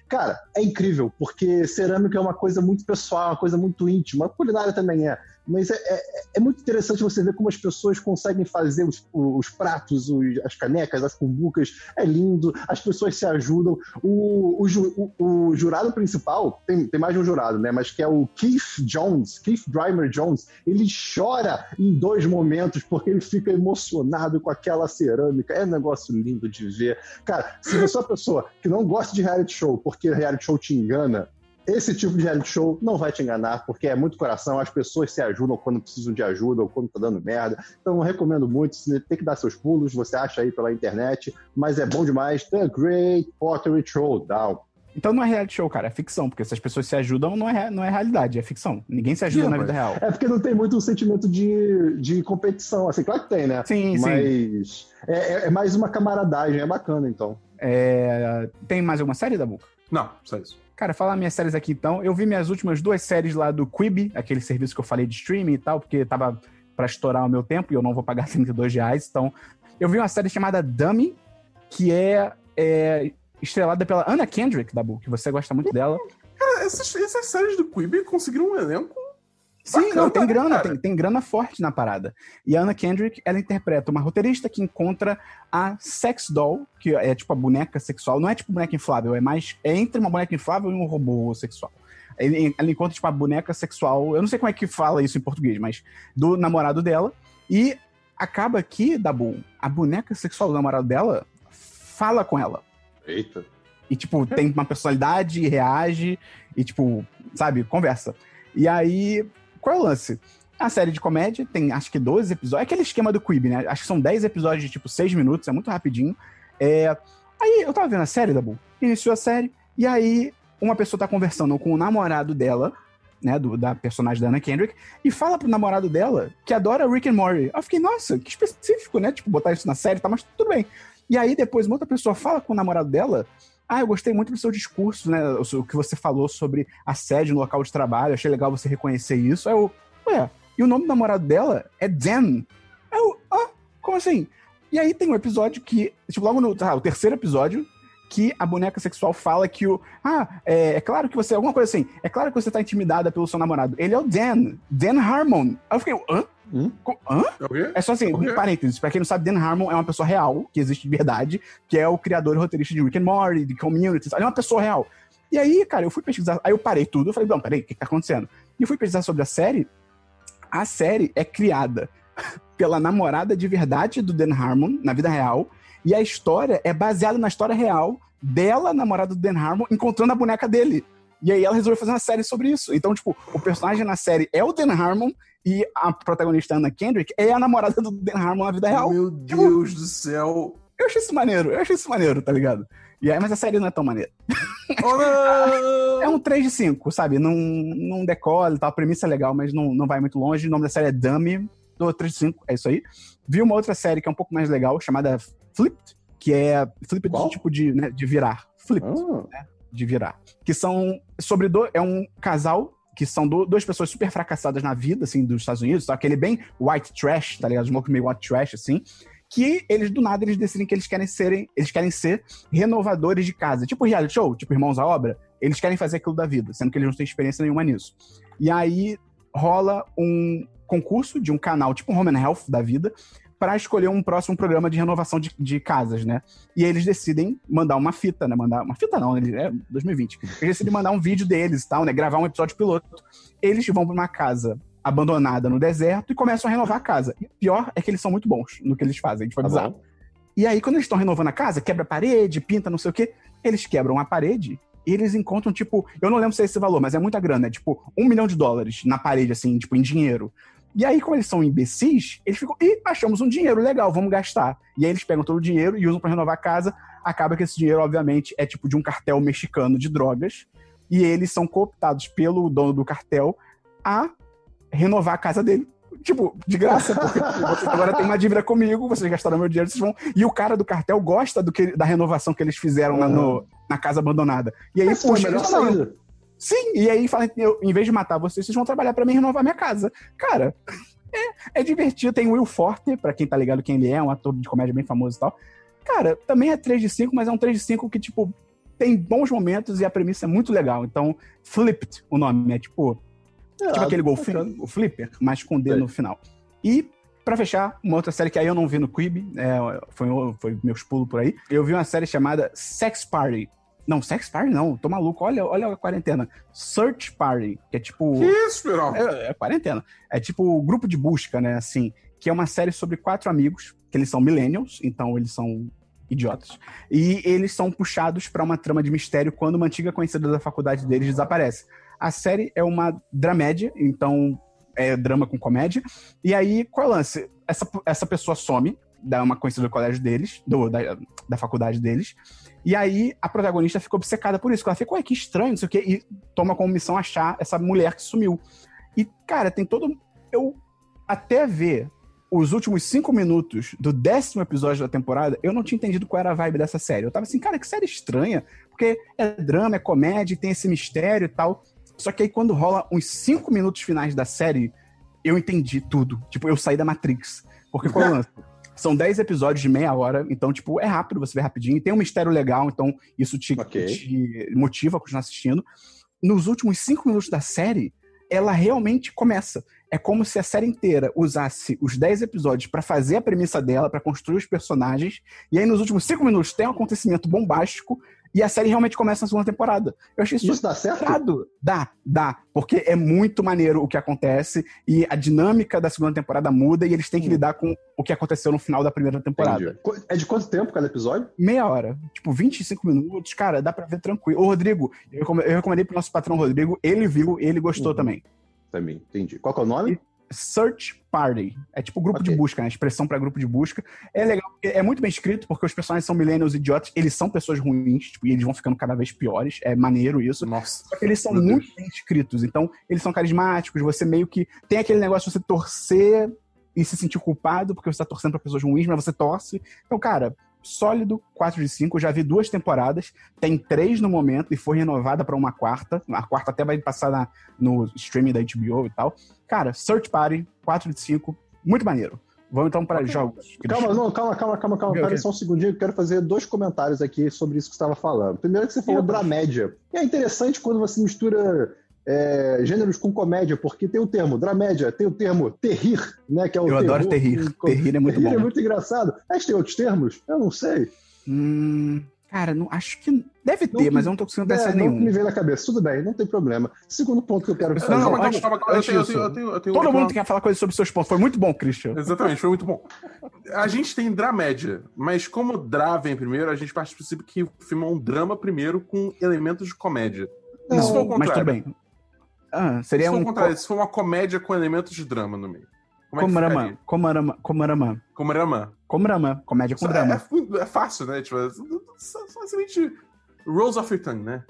Cara, é incrível, porque cerâmica é uma coisa muito pessoal, uma coisa muito íntima, a culinária também é. Mas é, é, é muito interessante você ver como as pessoas conseguem fazer os, os pratos, os- as canecas, as cumbucas. É lindo, as pessoas se ajudam. O, o, o- o jurado principal, tem, tem mais de um jurado, né? Mas que é o Keith Jones, Keith Drimer Jones, ele chora em dois momentos porque ele fica emocionado com aquela cerâmica. É um negócio lindo de ver. Cara, se você é uma pessoa que não gosta de reality show porque reality show te engana, esse tipo de reality show não vai te enganar, porque é muito coração, as pessoas se ajudam quando precisam de ajuda ou quando tá dando merda. Então eu recomendo muito, você tem que dar seus pulos, você acha aí pela internet, mas é bom demais. The Great Pottery Throwdown. Então não é reality show, cara, é ficção, porque se as pessoas se ajudam, não é, não é realidade, é ficção. Ninguém se ajuda Sim, na vida real. É porque não tem muito um sentimento de, de competição, assim, claro que tem, né? Sim, sim. Mas é, é- é mais uma camaradagem, é bacana então. É, Tem mais alguma série da boca? Não, só isso. Cara, falar minhas séries aqui então. Eu vi minhas últimas duas séries lá do Quibi, aquele serviço que eu falei de streaming e tal, porque tava pra estourar o meu tempo e eu não vou pagar 32 reais. Então, eu vi uma série chamada Dummy, que é, é estrelada pela Anna Kendrick, da Book, que você gosta muito dela. Cara, essas, essas séries do Quibi conseguiram um elenco. Sim, Bacana, não, tem grana, cara? tem, tem grana forte na parada. E a Anna Kendrick, ela interpreta uma roteirista que encontra a sex doll, que é tipo a boneca sexual. Não é tipo boneca inflável, é mais. É entre uma boneca inflável e um robô sexual. Ela encontra, tipo, a boneca sexual. Eu não sei como é que fala isso em português, mas do namorado dela. E acaba que, Dabu, a boneca sexual do namorado dela fala com ela. Eita. E, tipo, tem uma personalidade, e reage, e, tipo, sabe, conversa. E aí, qual é o lance? A série de comédia tem, acho que 12 episódios. É aquele esquema do Quibi, né? Acho que são 10 episódios de, tipo, 6 minutos, é muito rapidinho. É... Aí, eu tava vendo a série, Dabu, iniciou a série, e aí, uma pessoa tá conversando com o namorado dela, né, do, da personagem da Anna Kendrick, e fala pro namorado dela que adora Rick and Morty. Eu fiquei, nossa, que específico, né? Tipo, botar isso na série, tá, mas tudo bem. E aí, depois, uma outra pessoa fala com o namorado dela Ah, eu gostei muito do seu discurso, né? O que você falou sobre assédio no local de trabalho. Achei legal você reconhecer isso. Aí eu, ué, e o nome do namorado dela é Dan. Aí eu, ah, como assim? E aí tem um episódio que, tipo, logo no ah, o terceiro episódio, que a boneca sexual fala que o. Ah, é, é claro que você. Alguma coisa assim. É claro que você tá intimidada pelo seu namorado. Ele é o Dan. Dan Harmon. Aí eu fiquei, hã? Hum? Hã? É? É só assim, quê? um parênteses, pra quem não sabe, Dan Harmon é uma pessoa real, que existe de verdade, que é o criador e roteirista de Rick and Morty, de Community, ele é uma pessoa real. E aí, cara, eu fui pesquisar, aí eu parei tudo, eu falei, não, peraí, o que que tá acontecendo? E eu fui pesquisar sobre a série, a série é criada pela namorada de verdade do Dan Harmon, na vida real, e a história é baseada na história real dela, namorada do Dan Harmon, encontrando a boneca dele. E aí ela resolveu fazer uma série sobre isso. Então, tipo, o personagem na série é o Dan Harmon e a protagonista Anna Kendrick é a namorada do Dan Harmon na vida real. Meu Deus do céu. Eu achei isso maneiro, eu achei isso maneiro, tá ligado? E aí, mas a série não é tão maneira. Oh! É um 3 de 5, sabe? Não, não decola e tal. A premissa é legal, mas não, não vai muito longe. O nome da série é Dummy, do 3 de 5, é isso aí. Vi uma outra série que é um pouco mais legal, chamada Flipped, que é Flipped Qual? tipo de, né, de virar. Flipped, Ah, de virar. Que são sobre do, é um casal que são do- duas pessoas super fracassadas na vida, assim, dos Estados Unidos, aquele bem white trash, tá ligado? Loucos meio white trash, assim, que eles, do nada, eles decidem que eles querem serem, eles querem ser renovadores de casa. Tipo reality show, tipo Irmãos à Obra, eles querem fazer aquilo da vida, sendo que eles não têm experiência nenhuma nisso. E aí rola um concurso de um canal, tipo um Home and Health da vida, para escolher um próximo programa de renovação de, de casas, né? E aí eles decidem mandar uma fita, né? Mandar uma fita não, né? é 2020. Eles decidem mandar um vídeo deles e tal, né? Gravar um episódio piloto. Eles vão para uma casa abandonada no deserto e começam a renovar a casa. E o pior é que eles são muito bons no que eles fazem, tipo, é tá bizarro. E aí, quando eles estão renovando a casa, quebra a parede, pinta não sei o quê, eles quebram a parede e eles encontram, tipo, eu não lembro se é esse valor, mas é muita grana, é tipo um milhão de dólares na parede, assim, tipo, em dinheiro. E aí, como eles são imbecis, eles ficam, ih, achamos um dinheiro legal, vamos gastar. E aí eles pegam todo o dinheiro e usam pra renovar a casa. Acaba que esse dinheiro, obviamente, é tipo de um cartel mexicano de drogas. E eles são cooptados pelo dono do cartel a renovar a casa dele. Tipo, de graça, porque vocês agora tem uma dívida comigo, vocês gastaram meu dinheiro, vocês vão. E o cara do cartel gosta do que, da renovação que eles fizeram lá no- na casa abandonada. E aí, Essa foi a puxa, melhor saída. Sim, e aí fala, eu, em vez de matar vocês, vocês vão trabalhar pra mim renovar minha casa. Cara, é, é divertido. Tem Will Forte, pra quem tá ligado quem ele é, um ator de comédia bem famoso e tal. Cara, também é 3 de 5, mas é um 3 de 5 que, tipo, tem bons momentos e a premissa é muito legal. Então, Flipped, o nome, é tipo, tipo aquele golfinho, o Flipper, mas com D Sei. no final. E, pra fechar, uma outra série que aí eu não vi no Quibi, é, foi, foi meus pulos por aí, eu vi uma série chamada Sex Party. Não, Sex Party não, tô maluco, olha, olha a quarentena. Search Party, que é tipo... Que isso, Pirão? É, é quarentena. É tipo grupo de busca, né? Assim, que é uma série sobre quatro amigos, que eles são millennials, então eles são idiotas. E eles são puxados pra uma trama de mistério quando uma antiga conhecida da faculdade deles desaparece. A série é uma dramédia, então é drama com comédia. E aí, qual é o lance? Essa, essa pessoa some, da uma conhecida do colégio deles, do, da, da faculdade deles. E aí a protagonista fica obcecada por isso. Ela fica, ué, que estranho, não sei o quê, e toma como missão achar essa mulher que sumiu. E, cara, tem todo. Eu até ver os últimos cinco minutos do décimo episódio da temporada, eu não tinha entendido qual era a vibe dessa série. Eu tava assim, cara, que série estranha, porque é drama, é comédia, tem esse mistério e tal. Só que aí quando rola uns cinco minutos finais da série, eu entendi tudo. Tipo, eu saí da Matrix. Porque qual? São 10 episódios de meia hora, então, tipo, é rápido, você vê rapidinho. Tem um mistério legal, então isso te, Ok. te motiva a continuar assistindo. Nos últimos cinco minutos da série, ela realmente começa. É como se a série inteira usasse os 10 episódios pra fazer a premissa dela, pra construir os personagens, e aí nos últimos cinco minutos tem um acontecimento bombástico, e a série realmente começa na segunda temporada. Eu achei isso Isso dá certo? Irado. Dá, dá. Porque é muito maneiro o que acontece e a dinâmica da segunda temporada muda e eles têm que Hum. lidar com o que aconteceu no final da primeira temporada. Entendi. É de quanto tempo cada episódio? Meia hora. Tipo, 25 minutos, cara, dá pra ver tranquilo. Ô, Rodrigo, eu recom- eu recomendei pro nosso patrão Rodrigo, ele viu, ele gostou Uhum. também. Também, entendi. Qual que é o nome? Search Party. É tipo grupo Ok. de busca, né? Expressão pra grupo de busca. É legal, é muito bem escrito, porque os personagens são millennials idiotas, eles são pessoas ruins, tipo, e eles vão ficando cada vez piores. É maneiro isso. Nossa. Só que eles são Meu Deus. muito bem escritos. Então, eles são carismáticos. Você meio que tem aquele negócio de você torcer e se sentir culpado porque você tá torcendo pra pessoas ruins, mas você torce. Então, cara, sólido 4 de 5. Eu já vi duas temporadas, tem três no momento e foi renovada para uma quarta. A quarta até vai passar na, no streaming da HBO e tal. Cara, Search Party, 4 de 5, muito maneiro. Vamos então para jogos. Calma, não, calma, calma, calma, calma. Pera só um segundinho, eu quero fazer dois comentários aqui sobre isso que você estava falando. Primeiro que você falou dramédia. E é interessante quando você mistura é, gêneros com comédia, porque tem o termo dramédia, tem o termo terrir, né? Que é o Eu adoro terror terrir. com- Terrir é muito terrir bom. é muito engraçado. Mas tem outros termos? Eu não sei. Hum, cara, não, acho que deve Não ter, que- mas eu não tô conseguindo pensar É, em não nenhum. me veio na cabeça. Tudo bem, não tem problema. Segundo ponto que eu quero Não, fazer. não, calma, calma, calma, calma. Eu tenho, eu tenho, eu tenho, eu tenho Todo mundo quer falar coisa sobre seus pontos. Foi muito bom, Christian. Exatamente, foi muito bom. A gente tem dramédia, mas como Dra vem primeiro, a gente parte do princípio que o filme é um drama primeiro com elementos de comédia. Não, se for o mas tudo contrário, bem. Ah, se seria um. contrário, se for uma comédia com elementos de drama no meio. Como é Comarama. ficaria? Comarama. Comarama. Como drama. Comarama. Comédia com É, drama. é, é fácil, né? Tipo, é, simplesmente Rose of your tongue, né?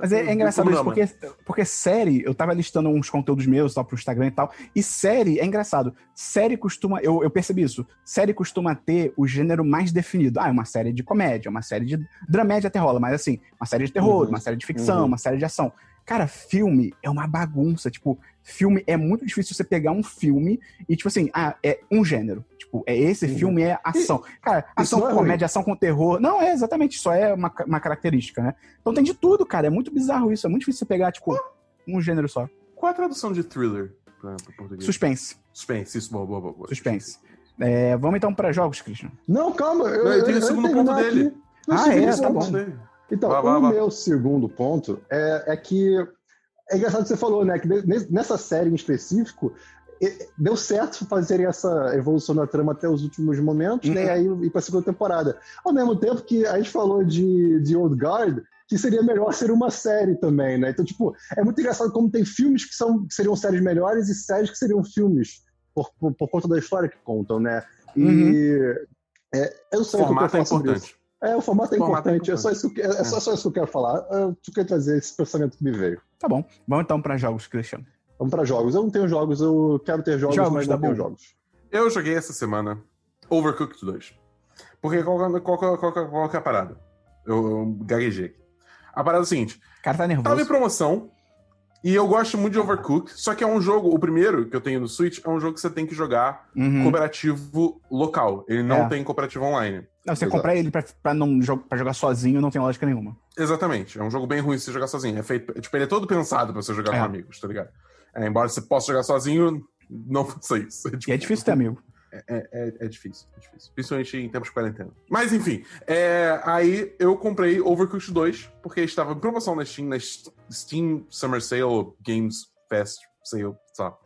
Mas é, é engraçado isso, porque, porque série, eu tava listando uns conteúdos meus tal, pro Instagram e tal, e série, é engraçado, série costuma, eu, eu percebi isso, série costuma ter o gênero mais definido. Ah, é uma série de comédia, uma série de dramédia até rola, mas assim, uma série de terror, Uhum. uma série de ficção, Uhum. uma série de ação. Cara, filme é uma bagunça, tipo, filme é muito difícil você pegar um filme e, tipo assim, ah, é um gênero. Tipo, é esse Uhum. filme é ação. Cara, ação com é ruim. comédia, ação com terror. Não, é exatamente, só é uma, uma característica, né? Então tem de tudo, cara. É muito bizarro isso. É muito difícil você pegar, tipo, um gênero só. Qual a tradução de thriller pra, pra português? Suspense. Suspense, isso, boa, boa, boa. boa. Suspense. É, vamos então pra jogos, Christian. Não, calma. Eu, Não, ele tem eu- o eu segundo ponto dele. aqui. Ah, é, tá bom. Então, o meu segundo ponto é, é que é engraçado que você falou, né? Que ne- nessa série em específico deu certo fazerem essa evolução da trama até os últimos momentos, né? E aí ir pra segunda temporada. Ao mesmo tempo que a gente falou de, de Old Guard, que seria melhor ser uma série também, né? Então, tipo, é muito engraçado como tem filmes que, são, que seriam séries melhores e séries que seriam filmes por, por, por conta da história que contam, né? E é, eu sei o que eu Formato é importante. É, o formato é Formato é importante. É, só isso que, é, é só, só isso que eu quero falar. Eu só queria trazer esse pensamento que me veio. Tá bom. Vamos então pra jogos, Christian. Vamos pra jogos. Eu não tenho jogos, eu quero ter jogos, Jogos, mas não tenho bom. jogos. Eu joguei essa semana Overcooked 2. Porque qual, qual, qual, qual, qual que é a parada? Eu, eu gaguejei aqui. A parada é o seguinte: O cara tá tava em nervoso. promoção e eu gosto muito de Overcooked, só que é um jogo, o primeiro que eu tenho no Switch, é um jogo que você tem que jogar Uhum. cooperativo local. Ele não É. tem cooperativo online. Não, você Exato. comprar ele pra, pra, não, pra jogar sozinho não tem lógica nenhuma. Exatamente. É um jogo bem ruim se você jogar sozinho. É feito, tipo, ele é todo pensado pra você jogar É. com amigos, tá ligado? É, embora você possa jogar sozinho, não faça isso. tipo, E é difícil ter amigo. É, é, é difícil, é difícil. Principalmente em tempos de quarentena. Mas enfim, é, aí eu comprei Overcooked 2, porque estava em promoção na Steam, na Steam Summer Sale, Games Fest Sale, sei lá.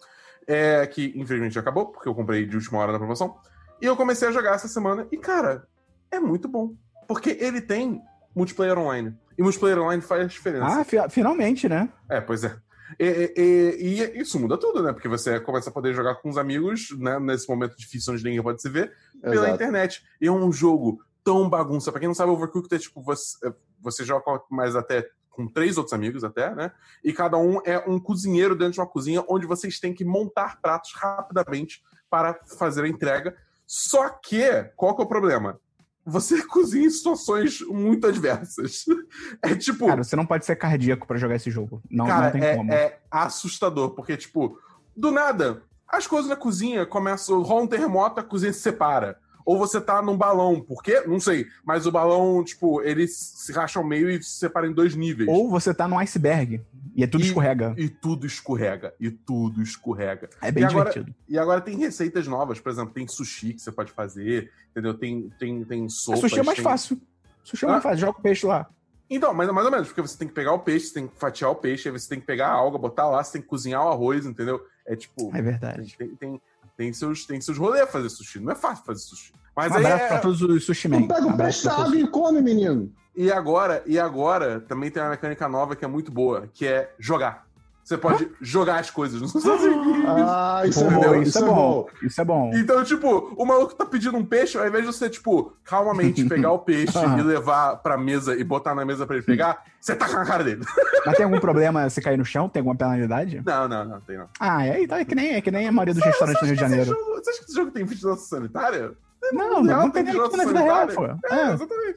É, que infelizmente já acabou, porque eu comprei de última hora na promoção. E eu comecei a jogar essa semana, e cara, é muito bom. Porque ele tem multiplayer online. E multiplayer online faz diferença. Ah, fi- finalmente, né? É, pois é. E, e- e isso muda tudo, né? Porque você começa a poder jogar com os amigos, né? Nesse momento difícil onde ninguém pode se ver, pela Exato. internet. E é um jogo tão bagunça. Pra quem não sabe, Overcooked é tipo, você, você joga mais até com três outros amigos até, né? E cada um é um cozinheiro dentro de uma cozinha onde vocês têm que montar pratos rapidamente para fazer a entrega. Só que, qual que é o problema? Você cozinha em situações muito adversas. É tipo. Cara, você não pode ser cardíaco pra jogar esse jogo. Não, Cara, não tem é, como. é assustador, porque, tipo, do nada, as coisas na cozinha começam, rola um terremoto, a cozinha se separa. Ou você tá num balão, por quê? Não sei. Mas o balão, tipo, ele se racha ao meio e se separa em dois níveis. Ou você tá num iceberg e é tudo E- escorrega. E tudo escorrega. E tudo escorrega. É bem e agora- divertido. E agora tem receitas novas, por exemplo, tem sushi que você pode fazer, entendeu? Tem, tem, tem A sopas. sushi é mais tem- fácil. Sushi é Ah. mais fácil. Joga o peixe lá. Então, mais, mais ou menos, porque você tem que pegar o peixe, você tem que fatiar o peixe, aí você tem que pegar a alga, botar lá, você tem que cozinhar o arroz, entendeu? É tipo. É verdade. Tem, tem, tem, seus, tem seus rolês fazer sushi. Não é fácil fazer sushi. Mas Um aí abraço é- pra todos os sushi men. Pega Um o abraço peixe pra da todos. água e come, menino. E agora, e agora também tem uma mecânica nova que é muito boa, que é jogar. Você pode jogar as coisas nos seus amigos. Ah, isso é bom. isso, é bom. Isso é bom. Então, tipo, o maluco tá pedindo um peixe, ao invés de você, tipo, calmamente pegar o peixe Ah. e levar pra mesa e botar na mesa pra ele pegar, você taca na cara dele. Mas tem algum problema se cair no chão? Tem alguma penalidade? Não, não, não, tem não. Ah, é, então é que nem, é que nem a maioria dos restaurantes no Rio de Janeiro. jogo- você acha que esse jogo tem vigilância sanitária? Não, Real, não tem nem aqui na vida real, pô. É, É. exatamente.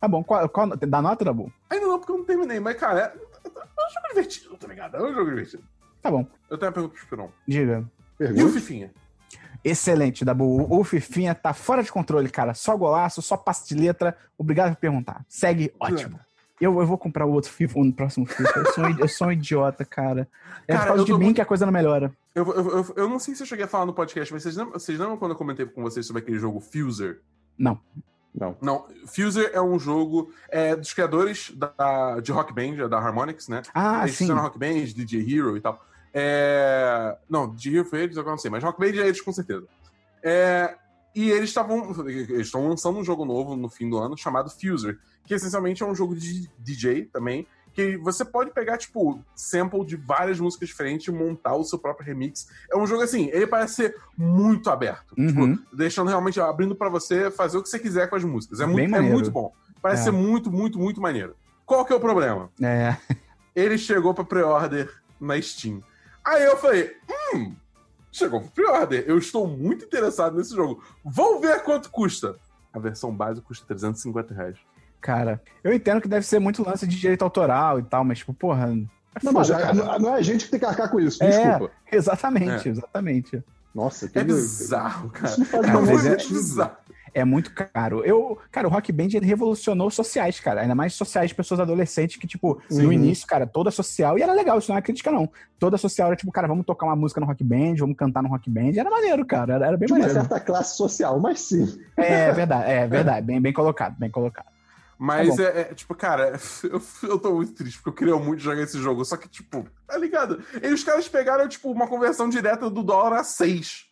Tá bom, qual, qual, dá nota, Dabu? Ainda não, porque eu não terminei, mas, cara, é, é um jogo divertido, tá ligado? É um jogo divertido. Tá bom, Eu tenho uma pergunta pro Esperon. diga. E o Pergunta? Fifinha? Excelente, Dabu. O, o Fifinha tá fora de controle, cara. Só golaço, só passe de letra. Obrigado por perguntar. Segue, ótimo. Eu, eu vou comprar o outro FIFA no próximo FIFA. Eu sou, um- eu sou um idiota, cara. É Cara, por causa de mim muito- que a coisa não melhora. Eu, eu, eu, eu não sei se eu cheguei a falar no podcast, mas vocês lembram, vocês lembram quando eu comentei com vocês sobre aquele jogo Fuser? Não. Não. Não, Fuser é um jogo é, dos criadores da, de Rock Band, da Harmonix, né? Ah, eles sim. Rock Band, DJ Hero e tal. É... Não, DJ Hero foi eles, agora eu não sei, mas Rock Band é eles com certeza. É... E eles estavam. Eles estão lançando um jogo novo no fim do ano chamado Fuser, que essencialmente é um jogo de DJ também. Que você pode pegar, tipo, sample de várias músicas diferentes e montar o seu próprio remix. É um jogo assim, ele parece ser muito aberto. Uhum. Tipo, deixando realmente abrindo pra você fazer o que você quiser com as músicas. É muito, é muito bom. Parece É. ser muito, muito, muito maneiro. Qual que é o problema? É. ele chegou pra pre-order na Steam. Aí eu falei, hum, chegou pra pre-order. Eu estou muito interessado nesse jogo. Vamos ver quanto custa. A versão base custa 350 reais. Cara, eu entendo que deve ser muito lance de direito autoral e tal, mas, tipo, porra. É Não, mas foda, é- não não é a gente que tem que arcar com isso, É. desculpa. Exatamente, É. exatamente. Nossa, que É bizarro, cara. Isso não faz Cara, é- sentido. bizarro. É muito caro. Eu, cara, o Rock Band ele revolucionou os sociais, cara. Ainda mais sociais de pessoas adolescentes que, tipo, no Uhum. início, cara, toda social. E era legal, isso não é crítica, não. Toda social era tipo, cara, vamos tocar uma música no Rock Band, vamos cantar no Rock Band. Era maneiro, cara. Era, era bem De uma maneiro. certa classe social, mas sim. É verdade, é verdade. Bem, bem colocado, bem colocado. Mas Tá é, é, tipo, cara, eu, eu tô muito triste, porque eu queria muito jogar esse jogo. Só que, tipo, tá ligado? E os caras pegaram, tipo, uma conversão direta do dólar a 6.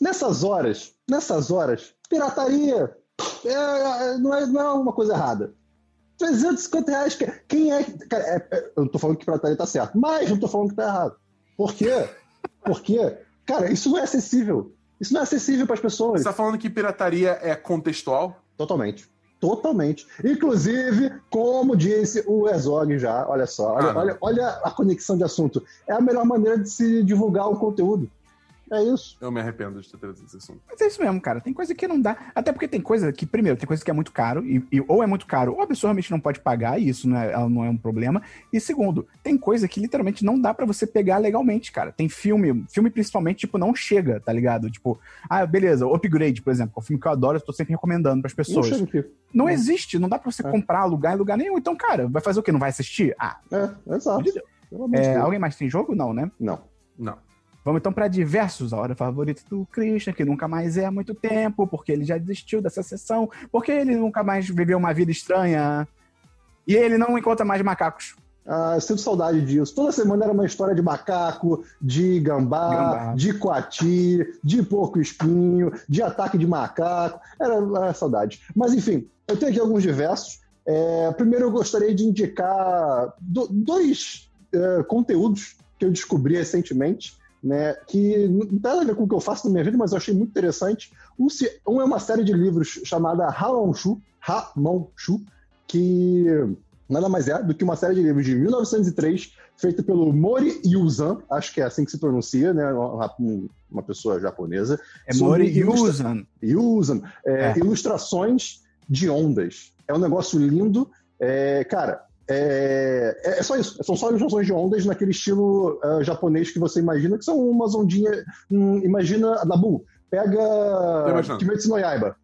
Nessas horas, nessas horas, pirataria é, é, não, é, não é uma coisa errada. 350 reais, que- quem é. Cara, é- é- eu não tô falando que pirataria tá certo, mas não tô falando que tá errado. Por quê? Porque, cara, isso não é acessível. Isso não é acessível para as pessoas. Você tá falando que pirataria é contextual? Totalmente. Totalmente. Inclusive, como disse o Herzog já, olha só, olha, Ah, olha, olha a conexão de assunto. É a melhor maneira de se divulgar o conteúdo. É isso. Eu me arrependo de ter trazido esse assunto. Mas é isso mesmo, cara. Tem coisa que não dá. Até porque tem coisa que, primeiro, tem coisa que é muito caro, e, e- ou é muito caro, ou a pessoa realmente não pode pagar, e isso não é, ela não é um problema. E segundo, tem coisa que literalmente não dá pra você pegar legalmente, cara. Tem filme, filme principalmente, tipo, não chega, tá ligado? Tipo, ah, beleza, o Upgrade, por exemplo, é um filme que eu adoro, eu tô sempre recomendando pras Não pessoas. chega aqui. Não Não. existe, não dá pra você É. comprar, alugar em lugar nenhum. Então, cara, vai fazer o quê? Não vai assistir? Ah, É, exato. é, alguém mais tem jogo? Não, né? Não. Não. Vamos então pra diversos, a hora favorita do Christian, que nunca mais é há muito tempo, porque ele já desistiu dessa sessão, porque ele nunca mais viveu uma vida estranha. E ele não encontra mais macacos. Ah, eu sinto saudade disso. Toda semana era uma história de macaco, de gambá, Gambá. de coati, de porco espinho, de ataque de macaco. Era, era saudade. Mas enfim, eu tenho aqui alguns diversos. É, primeiro eu gostaria de indicar do- dois é, conteúdos que eu descobri recentemente. Né, que não tem nada a ver com o que eu faço na minha vida, mas eu achei muito interessante. Um, um é uma série de livros chamada Hamon-shu, Hamon-shu, que nada mais é do que uma série de livros de 1903, feita pelo Mori Yuzan, acho que é assim que se pronuncia, né? Uma, uma pessoa japonesa. É Mori Yuzan. Yuzan, é, É. ilustrações de ondas. É um negócio lindo. É, cara, é, é- é só isso. São só ilustrações de ondas naquele estilo ah, japonês que você imagina, que são umas ondinhas. imagina, Nabu, pega. Kimetsu no Yaiba.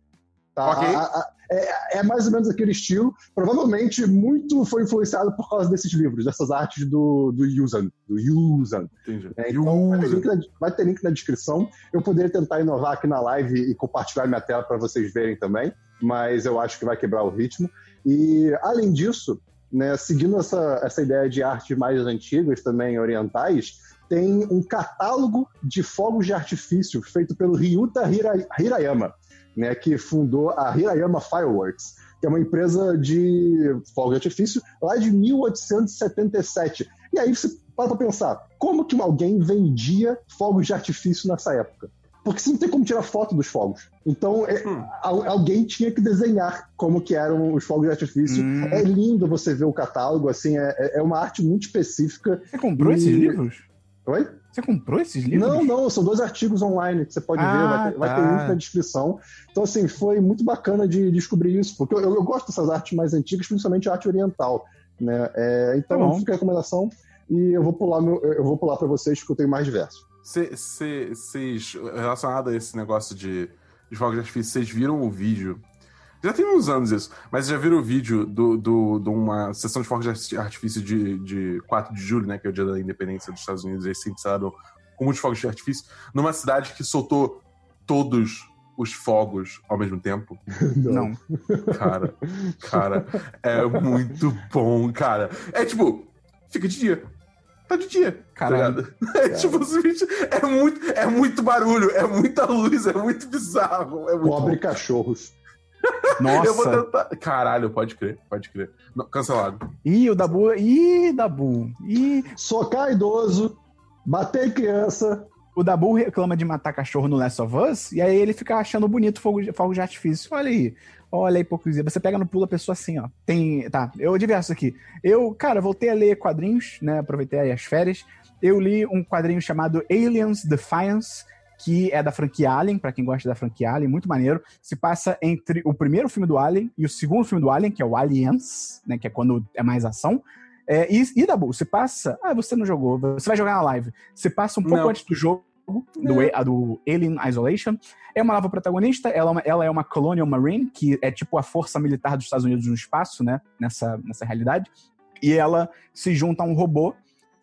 Tá? Ok. A- a- é, é mais ou menos aquele estilo. Provavelmente muito foi influenciado por causa desses livros, dessas artes do, do Yuzan. Do Yuzan. Entendi. É, então, vai ter, link na, vai ter link na descrição. Eu poderia tentar inovar aqui na live e compartilhar minha tela para vocês verem também, mas eu acho que vai quebrar o ritmo. E, além disso, né, seguindo essa, essa ideia de artes mais antigas, também orientais, tem um catálogo de fogos de artifício feito pelo Ryuta Hira- Hirayama, né, que fundou a Hirayama Fireworks, que é uma empresa de fogos de artifício lá de 1877. E aí você para pensar, como que alguém vendia fogos de artifício nessa época? Porque você não tem como tirar foto dos fogos. Então, é- Hum. al- alguém tinha que desenhar como que eram os fogos de artifício. Hum. É lindo você ver o catálogo, assim, é, é uma arte muito específica. Você comprou E- esses livros? Oi? Você comprou esses livros? Não, não, são dois artigos online que você pode Ah, ver, vai ter, vai ter tá. link na descrição. Então, assim, foi muito bacana de descobrir isso, porque eu, eu gosto dessas artes mais antigas, principalmente a arte oriental. Né? É, então, Tá fica a recomendação e eu vou pular meu, eu vou pular para vocês porque eu tenho mais diversos. Vocês, relacionado a esse negócio de, de fogos de artifício, vocês viram o vídeo? Já tem uns anos isso, mas vocês já viram o vídeo do, do, de uma sessão de fogos de arti- artifício de, de 4 de julho, né? Que é o dia da independência dos Estados Unidos, eles sempre celebraram com muitos fogos de artifício, numa cidade que soltou todos os fogos ao mesmo tempo. Não. Cara, cara, é muito bom, cara. É tipo, fica de dia. Tá de dia. tá Caralho. ligado? É tipo, é muito, é muito barulho, é muita luz, é muito bizarro. É muito Pobre bom. cachorros. Eu vou Nossa. tentar. Caralho, pode crer, pode crer. Não, cancelado. Ih, o Dabu. Ih, Dabu. Ih, Socar idoso, bater criança. o Dabu reclama de matar cachorro no Last of Us, e aí ele fica achando bonito fogo de, fogo de artifício. Olha aí. Olha a hipocrisia. Você pega no pulo a pessoa assim, ó. Tem. Tá, eu diverso aqui. Eu, cara, voltei a ler quadrinhos, né? Aproveitei aí as férias. Eu li um quadrinho chamado Aliens Defiance, que é da franquia Alien, pra quem gosta da franquia Alien, muito maneiro. Se passa entre o primeiro filme do Alien e o segundo filme do Alien, que é o Aliens, né? Que é quando é mais ação. É, e, e Dabu, se passa. Ah, você não jogou, você vai jogar na live. Se passa um pouco Não. antes do jogo, do, a- do Alien Isolation. É uma nova protagonista, ela, é uma- ela é uma Colonial Marine, que é tipo a força militar dos Estados Unidos no espaço, né? Nessa, nessa realidade. E ela se junta a um robô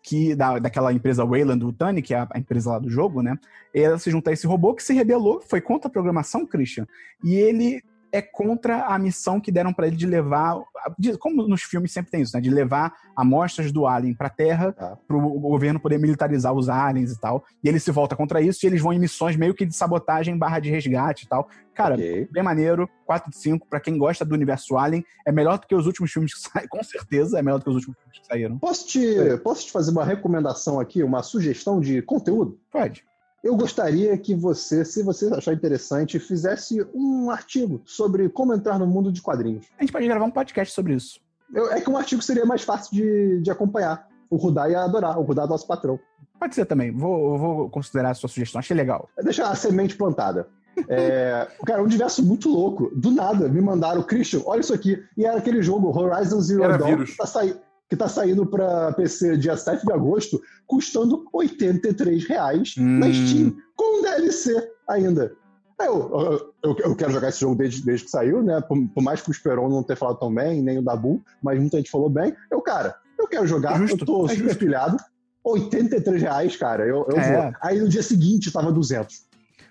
que da, daquela empresa Wayland Utani, que é a, a empresa lá do jogo, né? E ela se junta a esse robô que se rebelou, foi contra a programação, Christian. E ele é contra a missão que deram pra ele de levar, de- como nos filmes sempre tem isso, né? De levar amostras do alien pra Terra Tá. pro governo poder militarizar os aliens e tal. E ele se volta contra isso e eles vão em missões meio que de sabotagem barra de resgate e tal. Cara, Ok. bem maneiro, 4 de 5, pra quem gosta do universo Alien, é melhor do que os últimos filmes que saíram, com certeza é melhor do que os últimos filmes que saíram. Posso te, posso te fazer uma recomendação aqui, uma sugestão de conteúdo? Pode. Eu gostaria que você, se você achar interessante, fizesse um artigo sobre como entrar no mundo de quadrinhos. A gente pode gravar um podcast sobre isso. Eu- é que um artigo seria mais fácil de, de acompanhar. O Rudá ia adorar, o Rudá é nosso patrão. Pode ser também, vou, vou considerar a sua sugestão, achei legal. Deixa a semente plantada. É, cara, um universo muito louco. Do nada, me mandaram, Christian, olha isso aqui. E era aquele jogo, Horizon Zero Era Dawn, vírus. tá, sai- que tá saindo pra PC dia 7 de agosto, custando 83 reais na Hum. Steam, com DLC ainda. Eu, eu, eu quero jogar esse jogo desde, desde que saiu, né? Por, por mais que o Esperon não tenha falado tão bem, nem o Dabu, mas muita gente falou bem. Eu, cara, eu quero jogar, É justo, eu tô é super pilhado. 83 reais, cara, eu, eu É. vou. Aí no dia seguinte tava 200.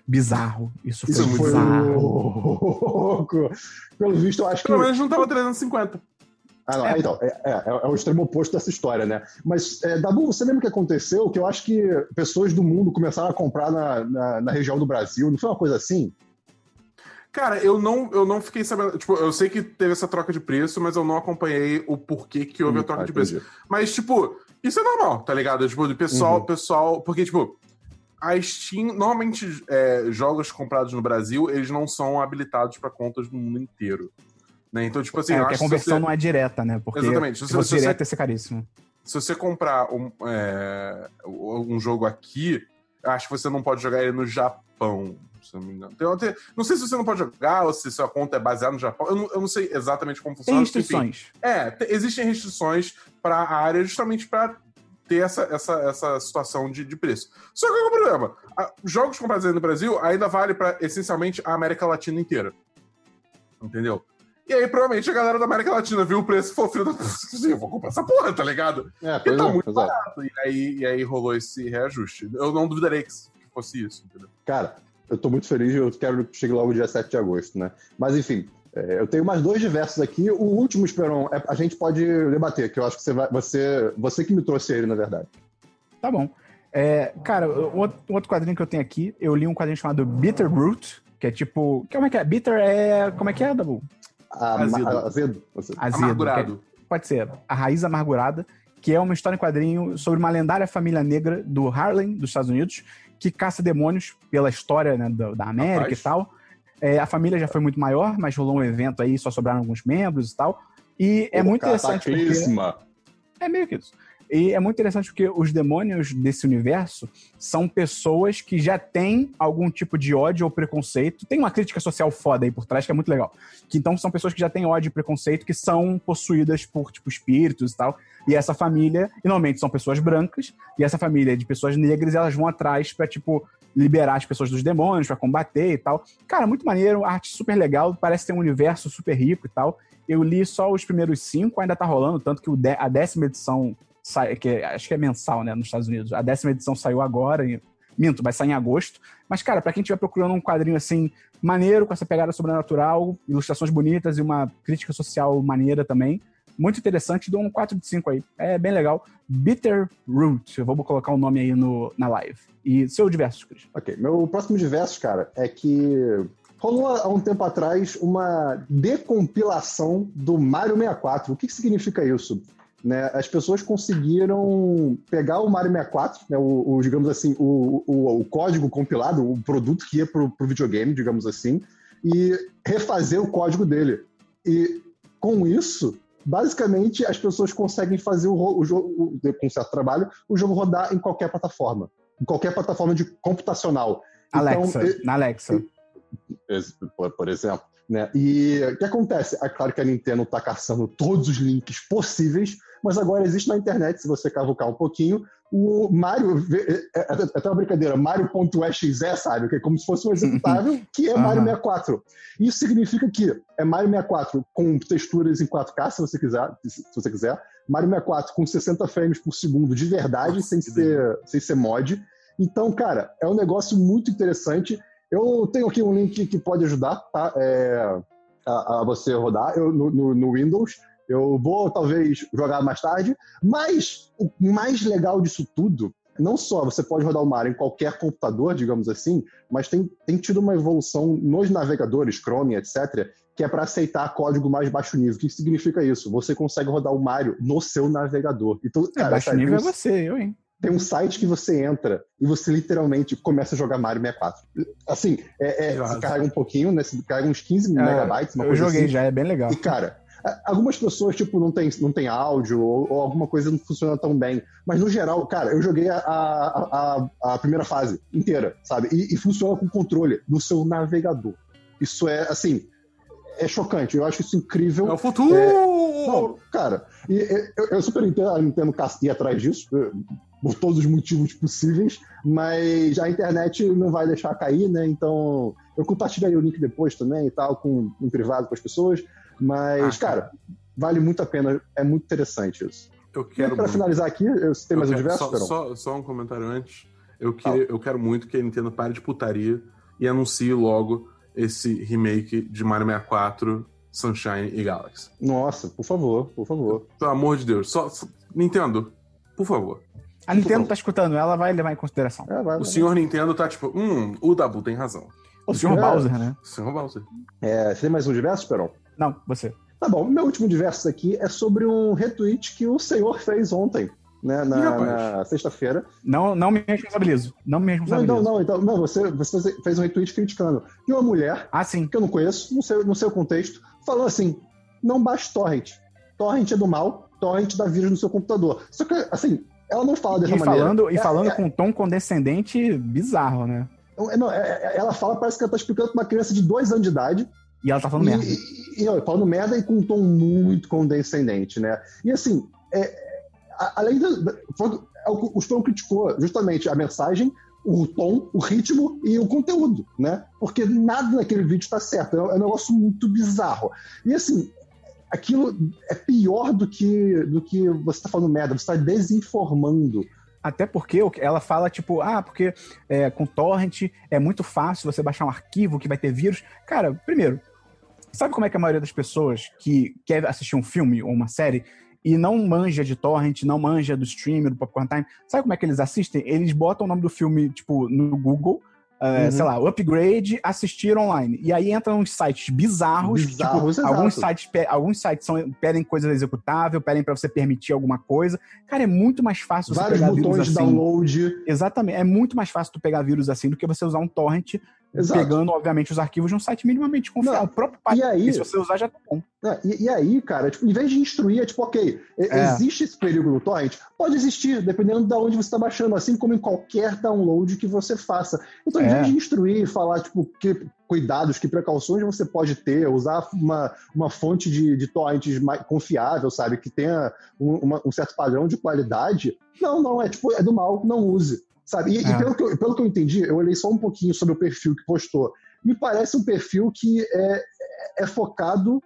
Bizarro. Isso, Isso foi foi bizarro. louco. Pelo visto, eu acho que. Pelo menos não tava 350. Ah, não, É. então, é, é, é o extremo oposto dessa história, né? Mas, é, Dabu, você lembra o que aconteceu? Que eu acho que pessoas do mundo começaram a comprar na, na, na região do Brasil, não foi uma coisa assim? Cara, eu não, eu não fiquei sabendo. Tipo, eu sei que teve essa troca de preço, mas eu não acompanhei o porquê que houve a troca Ah, de preço. entendi. Mas, tipo, isso é normal, tá ligado? Tipo, do pessoal, Uhum. pessoal. Porque, tipo, a Steam, normalmente, é, jogos comprados no Brasil, eles não são habilitados pra contas do mundo inteiro. Né? Então, tipo assim, é, eu porque acho a conversão você, não é direta, né? Porque Exatamente. se você- ia ser caríssimo. se você comprar um, é, um jogo aqui, acho que você não pode jogar ele no Japão, se eu não me engano. Tem- tem- não sei se você não pode jogar ou se sua conta é baseada no Japão. Eu não, eu não sei exatamente como Tem funciona. enfim, restrições. é, te- existem restrições para a área justamente para ter essa, essa, essa situação de, de preço. Só que qual é o problema? A- jogos comprados aí no Brasil ainda vale para essencialmente a América Latina inteira. Entendeu? E aí, provavelmente, a galera da América Latina viu o preço e falou: filho da eu vou comprar essa porra, tá ligado? É, Porque tá muito pois é. barato. E aí, e aí rolou esse reajuste. Eu não duvidarei que fosse isso, entendeu? Cara, eu tô muito feliz, eu quero que chegue logo dia 7 de agosto, né? Mas enfim, é, eu tenho mais dois diversos aqui. O último, Esperon, é- a gente pode debater, que eu acho que você vai. Você, você que me trouxe ele, na verdade. Tá bom. É, cara, o outro, o outro quadrinho que eu tenho aqui, eu li um quadrinho chamado Bitter Root, que é tipo. Como é que é? Bitter é. Como é que é, Dabu? A, Azedo. a- azedo. azedo. Azedo. Amargurado. é- pode ser. A Raiz Amargurada, que é uma história em quadrinho sobre uma lendária família negra do Harlem, dos Estados Unidos, que caça demônios pela história né, da, da América Rapaz. e tal. É, a família já foi muito maior, mas rolou um evento aí, só sobraram alguns membros e tal. E é muito interessante porque... Cataclisma. É meio que isso. E é muito interessante porque os demônios desse universo são pessoas que já têm algum tipo de ódio ou preconceito. Tem uma crítica social foda aí por trás que é muito legal. Que então são pessoas que já têm ódio e preconceito que são possuídas por, tipo, espíritos e tal. E essa família, e normalmente são pessoas brancas, e essa família de pessoas negras, elas vão atrás pra, tipo, liberar as pessoas dos demônios, pra combater e tal. Cara, muito maneiro, arte super legal, parece ter um universo super rico e tal. Eu li só os primeiros cinco, ainda tá rolando, tanto que a décima edição, sai, que acho que é mensal, né, nos Estados Unidos. A décima edição saiu agora, e, minto, vai sair em agosto. Mas, cara, pra quem estiver procurando um quadrinho assim, maneiro, com essa pegada sobrenatural, ilustrações bonitas e uma crítica social maneira também, muito interessante, dou um 4 de 5 aí. É bem legal. Bitter Root, eu vou colocar o nome aí no, na live. E seu diversos, Cris. Ok, meu próximo diverso, cara, é que rolou há um tempo atrás uma decompilação do Mario 64. O que, que significa isso? Né, as pessoas conseguiram pegar o Mario 64, né, o, o, digamos assim, o, o, o código compilado, o produto que ia pro, pro videogame, digamos assim, e refazer o código dele. E com isso, basicamente, as pessoas conseguem fazer o, o jogo, com certo trabalho, o jogo rodar em qualquer plataforma. Em qualquer plataforma de computacional. Então, Alexa, e- na Alexa. Ex- por, por exemplo. Né? E o que acontece? É claro que a Nintendo está caçando todos os links possíveis, mas agora existe na internet, se você cavucar um pouquinho, o Mario, vê- é, é, é até uma brincadeira, Mario.exe, sabe? Que é como se fosse um executável, que é Mario Aham. 64. Isso significa que é Mario 64 com texturas em 4K, se você quiser, se você quiser. Mario 64 com 60 frames por segundo de verdade, Nossa, sem, ser, sem ser mod. Então, cara, é um negócio muito interessante. Eu tenho aqui um link que pode ajudar tá? É, a, a você rodar eu, no, no- no Windows. Eu vou talvez jogar mais tarde, mas o mais legal disso tudo, não só você pode rodar o Mario em qualquer computador, digamos assim, mas tem, tem tido uma evolução nos navegadores, Chrome, etc., que é para aceitar código mais baixo nível. O que significa isso? Você consegue rodar o Mario no seu navegador. Então, É, cara, baixo sabe, nível é você, eu, hein? tem um site que você entra e você literalmente começa a jogar Mario 64. Assim, é, é, carrega um pouquinho, né? Você carrega uns 15 É, megabytes, uma eu coisa joguei assim. já, é bem legal. E, cara, algumas pessoas, tipo, não tem, não tem áudio ou, ou alguma coisa não funciona tão bem. Mas, no geral, cara, eu joguei a, a, a, a primeira fase inteira, sabe? E, e funciona com controle no seu navegador. Isso é, assim, é chocante. Eu acho isso incrível. É o futuro! Não, cara, e, eu, eu super entendo a Nintendo atrás disso, por todos os motivos possíveis, mas a internet não vai deixar cair, né? Então, eu compartilharia o link depois também e tal, com, em privado com as pessoas, mas, Ah, cara, vale muito a pena, é muito interessante isso. Eu quero pra muito. finalizar aqui, eu, você tem Eu mais um diverso, só, só, só um comentário antes. Eu, queria, eu quero muito que a Nintendo pare de putaria e anuncie logo esse remake de Mario 64, Sunshine e Galaxy. Nossa, por favor, por favor. Pelo amor de Deus. Só, só- Nintendo, por favor. A Nintendo tá escutando, ela vai levar em consideração. É, vai, O vai. senhor Nintendo tá tipo, hum, o Dabu tem razão. O senhor É. Bowser, né? O senhor Bowser. É, você tem mais um diverso, Perão? Não, você. Tá bom, meu último diverso aqui é sobre um retweet que o senhor fez ontem, né, na, na sexta-feira. Não, não me responsabilizo. Não me Não, responsabilizo. não, não, então, não, você, você fez um retweet criticando de uma mulher Ah, sim. que eu não conheço, não sei, não sei o contexto, falou assim: não baixe torrent. Torrent é do mal, torrent dá vírus no seu computador. Só que, assim, ela não fala dessa E maneira. falando, e É- falando é- com um tom condescendente bizarro, né? não, é- é- ela fala, parece que ela tá explicando pra uma criança de dois anos de idade. E ela tá falando e, merda. E, e, falando merda e com um tom muito condescendente, né? E assim, é, a- além da- é o Stone criticou justamente a mensagem, o tom, o ritmo e o conteúdo, né? Porque nada naquele vídeo tá certo. É um é um negócio muito bizarro. E assim, aquilo é pior do que, do que você tá falando merda, você tá desinformando. Até porque ela fala, tipo, ah, porque é, com torrent é muito fácil você baixar um arquivo que vai ter vírus. Cara, primeiro, sabe como é que a maioria das pessoas que quer assistir um filme ou uma série e não manja de torrent, não manja do streamer, do Popcorn Time, sabe como é que eles assistem? Eles botam o nome do filme, tipo, no Google, é, Uhum. sei lá, upgrade, assistir online. E aí entram uns sites bizarros, Bizarros, tipo, alguns sites, alguns sites são, pedem coisa executável, pedem pra você permitir alguma coisa. Cara, é muito mais fácil você Vários pegar botões vírus de assim. download. Exatamente. É muito mais fácil tu pegar vírus assim do que você usar um torrent Exato. pegando, obviamente, os arquivos de um site minimamente confiável. Não, O próprio e aí- se você usar, já tá bom. É, e, e aí, cara, tipo, em vez de instruir, é tipo, ok, É. existe esse perigo no torrent? Pode existir, dependendo de onde você está baixando, assim como em qualquer download que você faça. Então, em É. vez de instruir e falar, tipo, que cuidados, que precauções você pode ter, usar uma, uma fonte de, de torrents mais confiável, sabe, que tenha um, uma- um certo padrão de qualidade, não, não, é tipo, é do mal, não use. Sabe? E, e É. pelo, que eu, pelo que eu entendi, eu olhei só um pouquinho sobre o perfil que postou. Me parece um perfil que é, é focado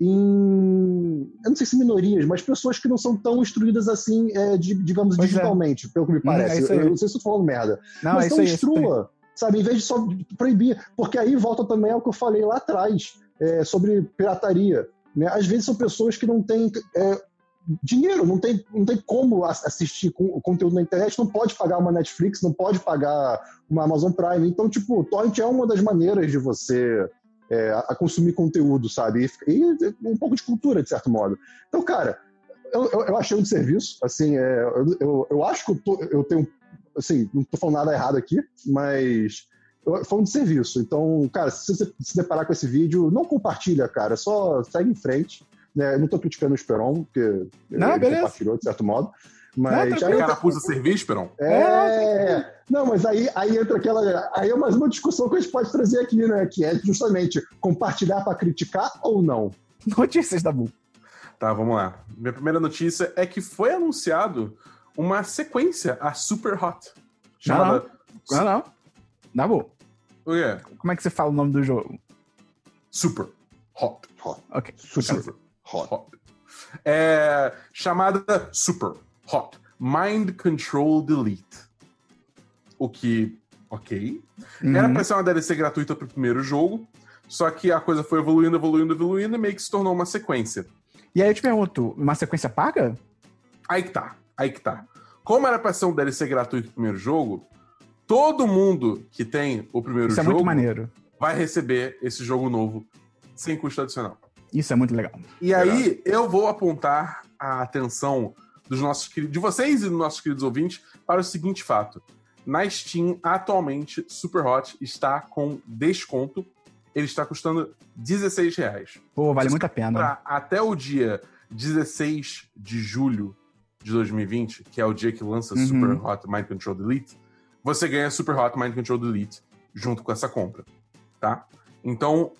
em. Eu não sei se minorias, mas pessoas que não são tão instruídas assim, é, de- digamos, Pois é. digitalmente, pelo que me é parece. aí. eu não sei se eu tô falando merda. Não, mas é então é instrua, sabe? Em vez de só proibir. Porque aí volta também ao que eu falei lá atrás, é, sobre pirataria. Né? Às vezes são pessoas que não têm. é, dinheiro, não tem, não tem como ass- assistir com, conteúdo na internet, não pode pagar uma Netflix, não pode pagar uma Amazon Prime. Então, tipo, o torrent é uma das maneiras de você é, a, consumir conteúdo, sabe? E, e um pouco de cultura, de certo modo. Então, cara, eu, eu, eu achei um serviço, assim, é, eu, eu, eu acho que eu, tô- eu tenho, assim, não tô falando nada errado aqui, mas foi um serviço. Então, cara, se você se deparar com esse vídeo, não compartilha, cara, só segue em frente. Né? Eu não tô criticando o Esperon, porque Não, ele compartilhou, de certo modo. Não, Mas tranquilo. aí, Carapuça serviço, Peron? é, não, mas aí, aí entra aquela. Aí é mais uma discussão que a gente pode trazer aqui, né? Que é justamente compartilhar para criticar ou não. Notícias da Bu. Tá, vamos lá. Minha primeira notícia é que foi anunciado uma sequência, a Super Hot. Chamada. Não, não. Da Bu. O quê? Como é que você fala o nome do jogo? Super Hot. Ok. Super Hot. É, chamada Super Hot. Mind Control Delete. O que, ok. Era Uhum. pra ser uma DLC gratuita pro primeiro jogo, só que a coisa foi evoluindo, evoluindo, evoluindo e meio que se tornou uma sequência. E aí eu te pergunto, uma sequência paga? Aí que tá, aí que tá. Como era pra ser um DLC gratuito pro primeiro jogo, todo mundo que tem o primeiro Isso é jogo maneiro. vai receber esse jogo novo sem custo adicional. Isso é muito legal. E aí eu vou apontar a atenção dos nossos de vocês e dos nossos queridos ouvintes para o seguinte fato. Na Steam, atualmente, Super Hot está com desconto. Ele está custando 16 reais. Pô, vale Você muito a pena. Até o dia 16 de julho de 2020, que é o dia que lança Uhum. Super Hot Mind Control Delete, você ganha Super Hot Mind Control Delete junto com essa compra, tá? Então,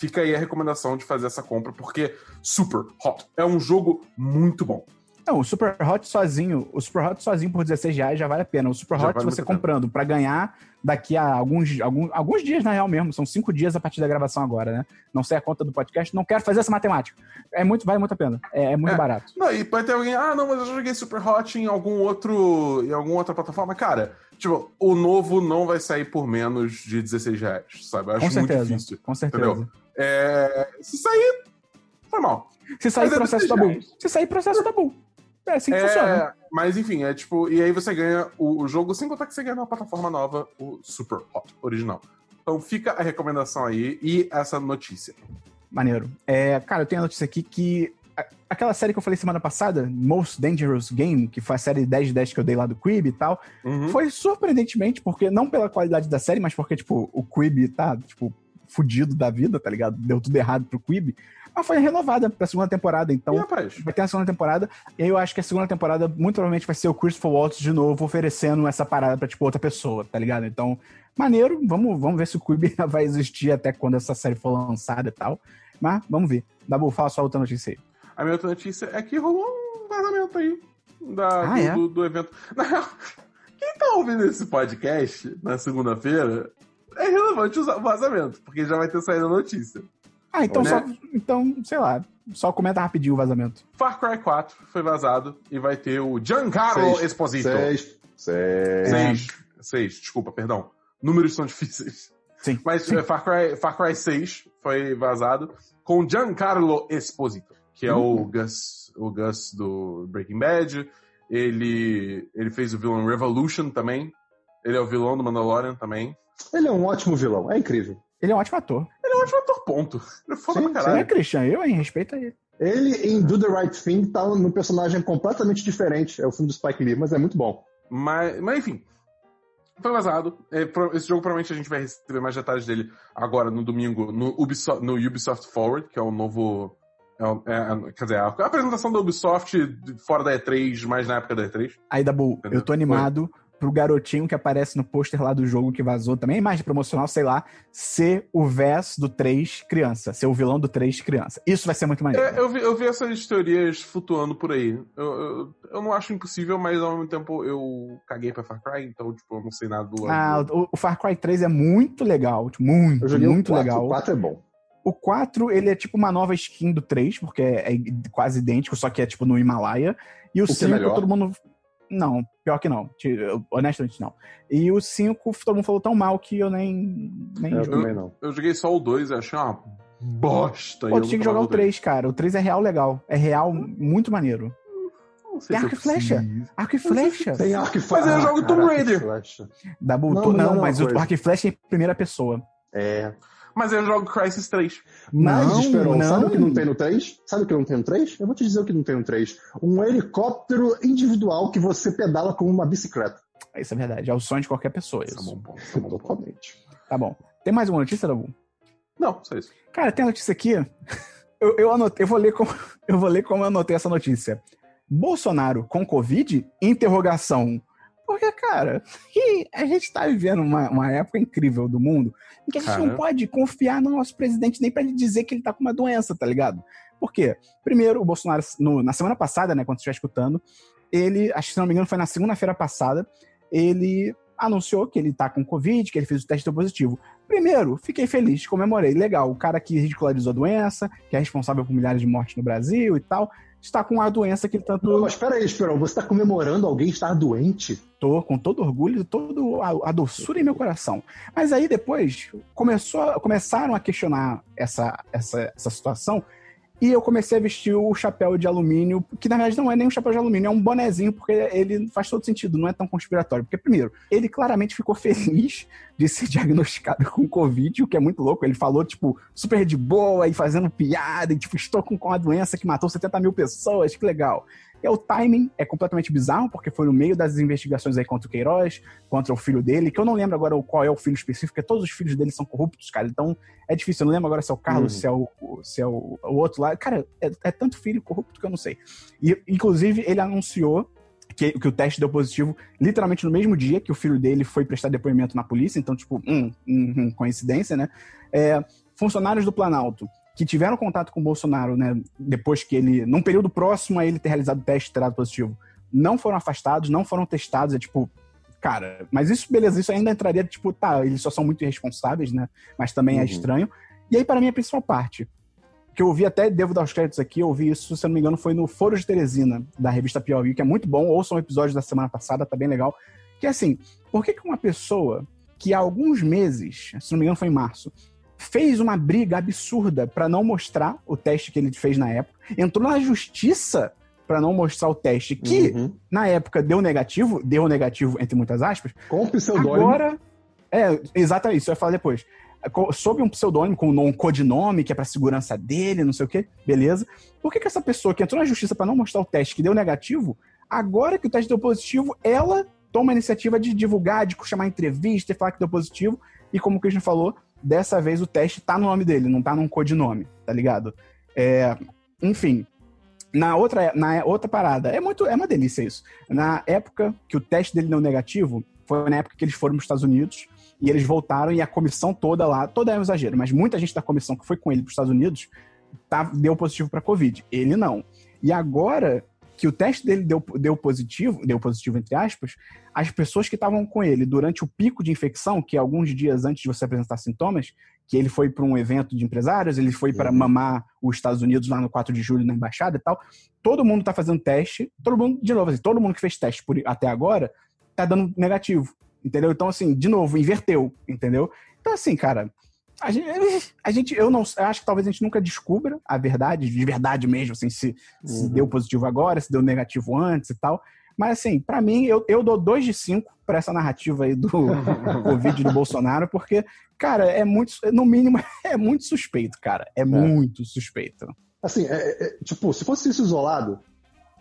fica aí a recomendação de fazer essa compra, porque Super Hot é um jogo muito bom. Não, o Super Hot sozinho, o Super Hot sozinho por 16 reais já vale a pena. O Super Já Hot vale você muito comprando pra ganhar daqui a alguns, alguns, alguns dias, na real mesmo, são cinco dias a partir da gravação agora, né? Não sei a conta do podcast, não quero fazer essa matemática. É muito, vale muito a pena. É, é muito É. barato. Não, e pode ter alguém, ah, não, mas eu já joguei Super Hot em algum outro, em alguma outra plataforma. Cara, tipo, o novo não vai sair por menos de 16 reais, sabe? Eu acho Com muito certeza. difícil. Com certeza. Entendeu? É, se sair, foi mal. Se sair Mas é processo 16 tá bom. Se sair processo tá bom. É assim que É, funciona. Mas enfim, é tipo, e aí você ganha o, o jogo sem contar que você ganha numa plataforma nova, o Super Hot original. Então fica a recomendação aí e essa notícia. Maneiro. É, cara, eu tenho a notícia aqui que a- aquela série que eu falei semana passada, Most Dangerous Game, que foi a série 10 de 10 que eu dei lá do Quibi e tal, Uhum. foi surpreendentemente, porque não pela qualidade da série, mas porque, tipo, o Quibi tá, tipo, fudido da vida, tá ligado? Deu tudo errado pro Quibi. Mas foi renovada pra segunda temporada, então E, vai ter a segunda temporada. E aí eu acho que a segunda temporada, muito provavelmente, vai ser o Christopher Waltz de novo, oferecendo essa parada pra, tipo, outra pessoa, tá ligado? Então, maneiro, vamos, vamos ver se o Quibi vai existir até quando essa série for lançada e tal. Mas, vamos ver. Dabu, fala sua outra notícia aí. a minha outra notícia é que rolou um vazamento aí da, Ah, do, é? do- do evento. Na real, quem tá ouvindo esse podcast na segunda-feira é relevante o vazamento, porque já vai ter saído a notícia. Ah, então Né? só. Então, sei lá. Só comenta rapidinho o vazamento. Far Cry 4 foi vazado e vai ter o Giancarlo Seis. Esposito. Seis. Seis. Seis. Seis, desculpa, perdão. Números são difíceis. Sim. Mas Sim. é, Far, Cry, Far Cry 6 foi vazado com Giancarlo Esposito, que é o Gus, o Gus do Breaking Bad. Ele, ele fez o vilão Revolution também. Ele é o vilão do Mandalorian também. Ele é um ótimo vilão, é incrível. Ele é um ótimo ator. Ele é um ótimo ator, ponto. Ele é foda Sim, pra Você é caralho. Christian, eu, hein? Respeita ele. Ele em Do the Right Thing tá num personagem completamente diferente. É o filme do Spike Lee, mas é muito bom. Mas, mas enfim. Foi vazado. É, esse jogo provavelmente a gente vai receber mais detalhes dele agora no domingo no Ubisoft, no Ubisoft Forward, que é o novo. é é- é- quer dizer, a apresentação da Ubisoft fora da E3, mais na época da E3. Aí, Dabu, eu tô animado pro garotinho que aparece no pôster lá do jogo que vazou, também imagem promocional, sei lá, ser o Vess do 3 criança, ser o vilão do 3 criança. Isso vai ser muito maneiro. É, eu, vi, eu vi essas teorias flutuando por aí. Eu, eu, eu não acho impossível, mas ao mesmo tempo eu caguei pra Far Cry, então, tipo, eu não sei nada do. Ah, o, o Far Cry 3 é muito legal, tipo, muito, muito o 4, legal. o 4 é bom. O 4, ele é tipo uma nova skin do 3, porque é, é quase idêntico, só que é tipo no Himalaia. E o é 5, melhor? todo mundo. Não, pior que não. Te- eu- Honestamente, não. E o 5, todo mundo falou tão mal que eu nem. nem Eu joguei. também não. Eu joguei só o 2 e achei uma bosta. Pô, eu tu tinha que jogar o mais voltei. 3, cara. O 3 é real legal. É real muito maneiro. Não sei Tem arco eu e flecha. Arco e flecha. Tem arco e Mas flecha. eu jogo Tomb Raider. Dabu, Não, tu mas não, não mas o arco e flecha é em primeira pessoa. É. Mas eu jogo Crisis 3. Mas, Não, Esperon, não. sabe o que não tem no 3? Sabe o que não tem no 3? Eu vou te dizer o que não tem no 3. Um helicóptero individual que você pedala como uma bicicleta. Isso é verdade. É o sonho de qualquer pessoa. Isso é Isso. bom é bom ponto. Totalmente. Tá bom. Tem mais uma notícia, Dabu? Não, só isso. Cara, tem a notícia aqui. Eu, eu anotei, eu vou ler como eu vou ler como eu anotei essa notícia. Bolsonaro com Covid? Interrogação. Porque, cara, que a gente tá vivendo uma, uma época incrível do mundo em que a gente Cara. não pode confiar no nosso presidente nem pra ele dizer que ele tá com uma doença, tá ligado? Por quê? Primeiro, o Bolsonaro, no- na semana passada, né, quando você estiver escutando, ele, acho que se não me engano, foi na segunda-feira passada, ele anunciou que ele tá com Covid, que ele fez o teste positivo. Primeiro, fiquei feliz, comemorei. Legal, o cara que ridicularizou a doença, que é responsável por milhares de mortes no Brasil e tal, está com a doença que tanto Não, mas peraí, Esperon, você tá comemorando alguém estar doente? tô com todo orgulho, toda a, a doçura em meu coração. Mas aí depois começou, começaram a questionar essa, essa, essa situação e eu comecei a vestir o chapéu de alumínio, que na verdade não é nem um chapéu de alumínio, é um bonezinho, porque ele faz todo sentido, não é tão conspiratório. Porque, primeiro, ele claramente ficou feliz de ser diagnosticado com Covid, o que é muito louco. Ele falou, tipo, super de boa e fazendo piada, e tipo, estou com, com a doença que matou 70 mil pessoas, que legal. E o timing é completamente bizarro, porque foi no meio das investigações aí contra o Queiroz, contra o filho dele, que eu não lembro agora qual é o filho específico, porque todos os filhos dele são corruptos, cara. Então é difícil, eu não lembro agora se é o Carlos, Uhum. se é o, o- se é o, o outro lá. Cara, é, é tanto filho corrupto que eu não sei. E, inclusive, ele anunciou que, que o teste deu positivo literalmente no mesmo dia que o filho dele foi prestar depoimento na polícia, então, tipo, hum, hum, hum, coincidência, né? É, funcionários do Planalto que tiveram contato com o Bolsonaro, né, depois que ele, num período próximo a ele ter realizado o teste ter dado positivo, não foram afastados, não foram testados, é tipo, cara, mas isso, beleza, isso ainda entraria, tipo, tá, eles só são muito irresponsáveis, né, mas também é Uhum. estranho. E aí, para mim, a principal parte, que eu ouvi até, devo dar os créditos aqui, eu ouvi isso, se eu não me engano, foi no Foro de Teresina, da revista Piauí, que é muito bom, ouçam um episódio da semana passada, tá bem legal, que é assim, por que que uma pessoa que há alguns meses, se não me engano foi em março, fez uma briga absurda pra não mostrar o teste que ele fez na época, entrou na justiça pra não mostrar o teste, que Uhum. na época deu negativo, deu negativo entre muitas aspas, Com pseudônimo. Agora. É, exatamente, isso eu ia falar depois. Sob um pseudônimo, com um codinome, que é pra segurança dele, não sei o quê, beleza. Por que, que essa pessoa que entrou na justiça pra não mostrar o teste que deu negativo, agora que o teste deu positivo, ela toma a iniciativa de divulgar, de chamar entrevista e falar que deu positivo, e como o Christian falou, dessa vez o teste tá no nome dele, não tá num codinome, tá ligado? É, enfim. Na outra, na outra parada, é muito, é uma delícia isso. Na época que o teste dele deu negativo, foi na época que eles foram para os Estados Unidos e eles voltaram e a comissão toda lá, toda é um exagero, mas muita gente da comissão que foi com ele para os Estados Unidos tá, deu positivo para Covid. Ele não. E agora que o teste dele deu, deu positivo, deu positivo entre aspas, as pessoas que estavam com ele durante o pico de infecção, que é alguns dias antes de você apresentar sintomas, que ele foi para um evento de empresários, ele foi para Uhum. mamar os Estados Unidos lá no 4 de julho na embaixada e tal. Todo mundo tá fazendo teste, todo mundo, de novo, assim, todo mundo que fez teste por, até agora tá dando negativo, entendeu? Então, assim, de novo, inverteu, entendeu? Então, assim, cara, a gente, a gente eu não eu acho que talvez a gente nunca descubra a verdade, de verdade mesmo, assim, se, se Uhum. deu positivo agora, se deu negativo antes e tal. Mas, assim, pra mim, eu, eu dou 2 de 5 pra essa narrativa aí do Covid do Bolsonaro, porque, cara, é muito, no mínimo, é muito suspeito, cara. É, muito suspeito. Assim, é- é- tipo, se fosse isso isolado,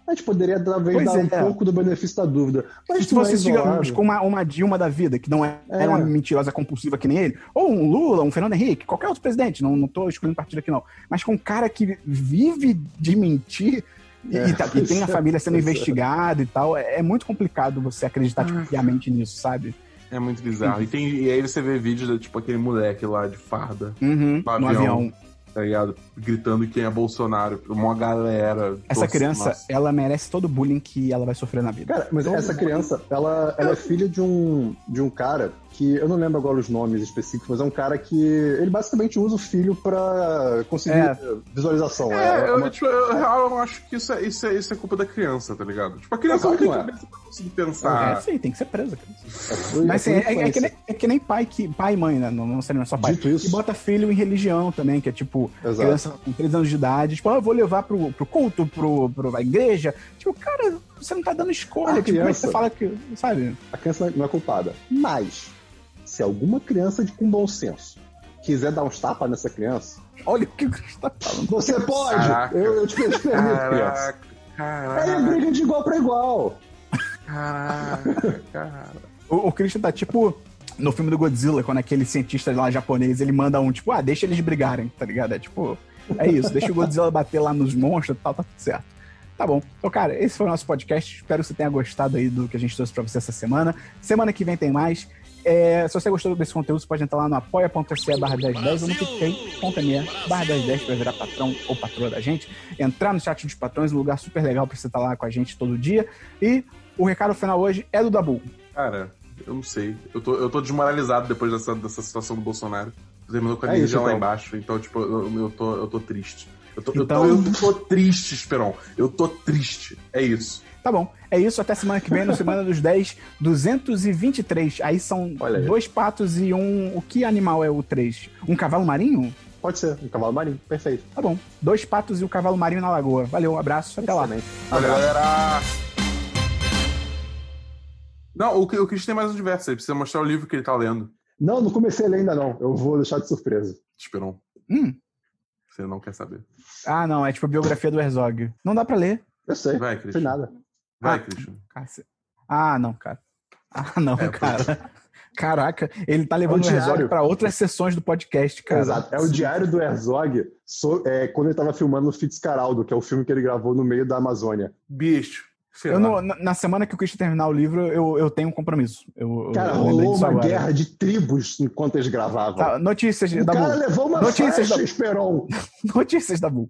A gente poderia talvez Pois dar um é. pouco do benefício da dúvida. Mas Se é digamos, isolado. com uma, uma Dilma da vida, que não é, É. uma mentirosa compulsiva que nem ele, ou um Lula, um Fernando Henrique, qualquer outro presidente, não, não tô escolhendo partido aqui não, mas com um cara que vive de mentir e, É, e tá- e tem a família sendo é. investigada e tal, é, é muito complicado você acreditar tipo, Ah. piamente nisso, sabe? É muito bizarro. E, tem, e aí você vê vídeos de tipo aquele moleque lá de farda, Uhum, No no avião. Tá ligado? Gritando quem é Bolsonaro. Uma galera. Essa Nossa, criança, nossa. ela merece todo o bullying que ela vai sofrer na vida. Cara, mas essa criança, ela, ela é filha de um, de um cara que eu não lembro agora os nomes específicos, mas é um cara que ele basicamente usa o filho pra conseguir É. visualização. É, eu, uma- tipo, eu, real, eu acho que isso é, isso, é, isso é culpa da criança, tá ligado? Tipo, a criança É não claro tem que não é. cabeça pra conseguir É, pensar. sim, tem que ser presa. cara. Mas assim, é, é que nem, é que nem pai que pai e mãe, né? Não, não seria só pai. Dito isso. E bota filho em religião também, que é tipo, Exato. criança com 3 anos de idade, tipo, ah, eu vou levar pro, pro culto, pro, pro a igreja. Tipo, cara, você não tá dando escolha. A tipo, como é que criança- você fala que. Sabe? A criança não é culpada. Mas, se alguma criança de, com bom senso quiser dar uns tapas nessa criança, Olha o que o Cristo tá falando. você pode! Eu, eu te permito, criança. Caraca, Aí é briga de igual pra igual. caraca, cara. O, o Christian tá tipo. No filme do Godzilla, quando aquele cientista lá japonês, ele manda um, tipo, ah, deixa eles brigarem, tá ligado? É tipo, é isso, deixa o Godzilla bater lá nos monstros e tal, tá tudo certo. Tá bom. Então, cara, esse foi o nosso podcast. Espero que você tenha gostado aí do que a gente trouxe pra você essa semana. Semana que vem tem mais. É, se você gostou desse conteúdo, você pode entrar lá no apoia.se barra 1010 ou no picpay.me barra 1010 pra virar patrão ou patroa da gente. Entrar no chat dos patrões, um lugar super legal pra você estar lá com a gente todo dia. E o recado final hoje é do Dabu. Cara, eu não sei. Eu tô, eu tô desmoralizado depois dessa, dessa situação do Bolsonaro. Terminou com a É lá então. embaixo. Então, tipo, eu, eu, tô, eu tô triste. Eu tô, eu Então- tô- eu tô triste, Esperon. Eu tô triste. É isso. Tá bom, é isso. Até semana que vem, no Semana dos 10, 223. Aí são Olha aí. dois patos e um. O que animal é o 3? Um cavalo marinho? Pode ser, um cavalo marinho. Perfeito. Tá bom. Dois patos e o cavalo marinho na lagoa. Valeu, um abraço, até lá. Excelente. Valeu, galera! Não, o, o Chris tem mais um diverso. Ele precisa mostrar o livro que ele tá lendo. Não, não comecei a ler ainda não. Eu vou deixar de surpresa. Esperon. Hum. Você não quer saber. Ah, não, é tipo a biografia do Herzog. Não dá pra ler. Eu sei. Vai, Não sei Christian. nada. Vai, Ah. Christian. Cacete. Ah, não, cara. Ah, não, É, cara. Caraca, ele tá levando É o o Herzog diário. pra outras sessões do podcast, cara. Exato. É o diário do Herzog so- é, quando ele tava filmando o Fitzcarraldo, que é o filme que ele gravou no meio da Amazônia. Bicho. Sei Eu não- na na semana que o Christian terminar o livro, eu, eu tenho um compromisso. Eu, Cara, eu rolou uma agora. guerra de tribos enquanto eles gravavam. Tá, notícias o da cara Bu. levou uma Notícias flecha, da- Esperon. Notícias da Bu.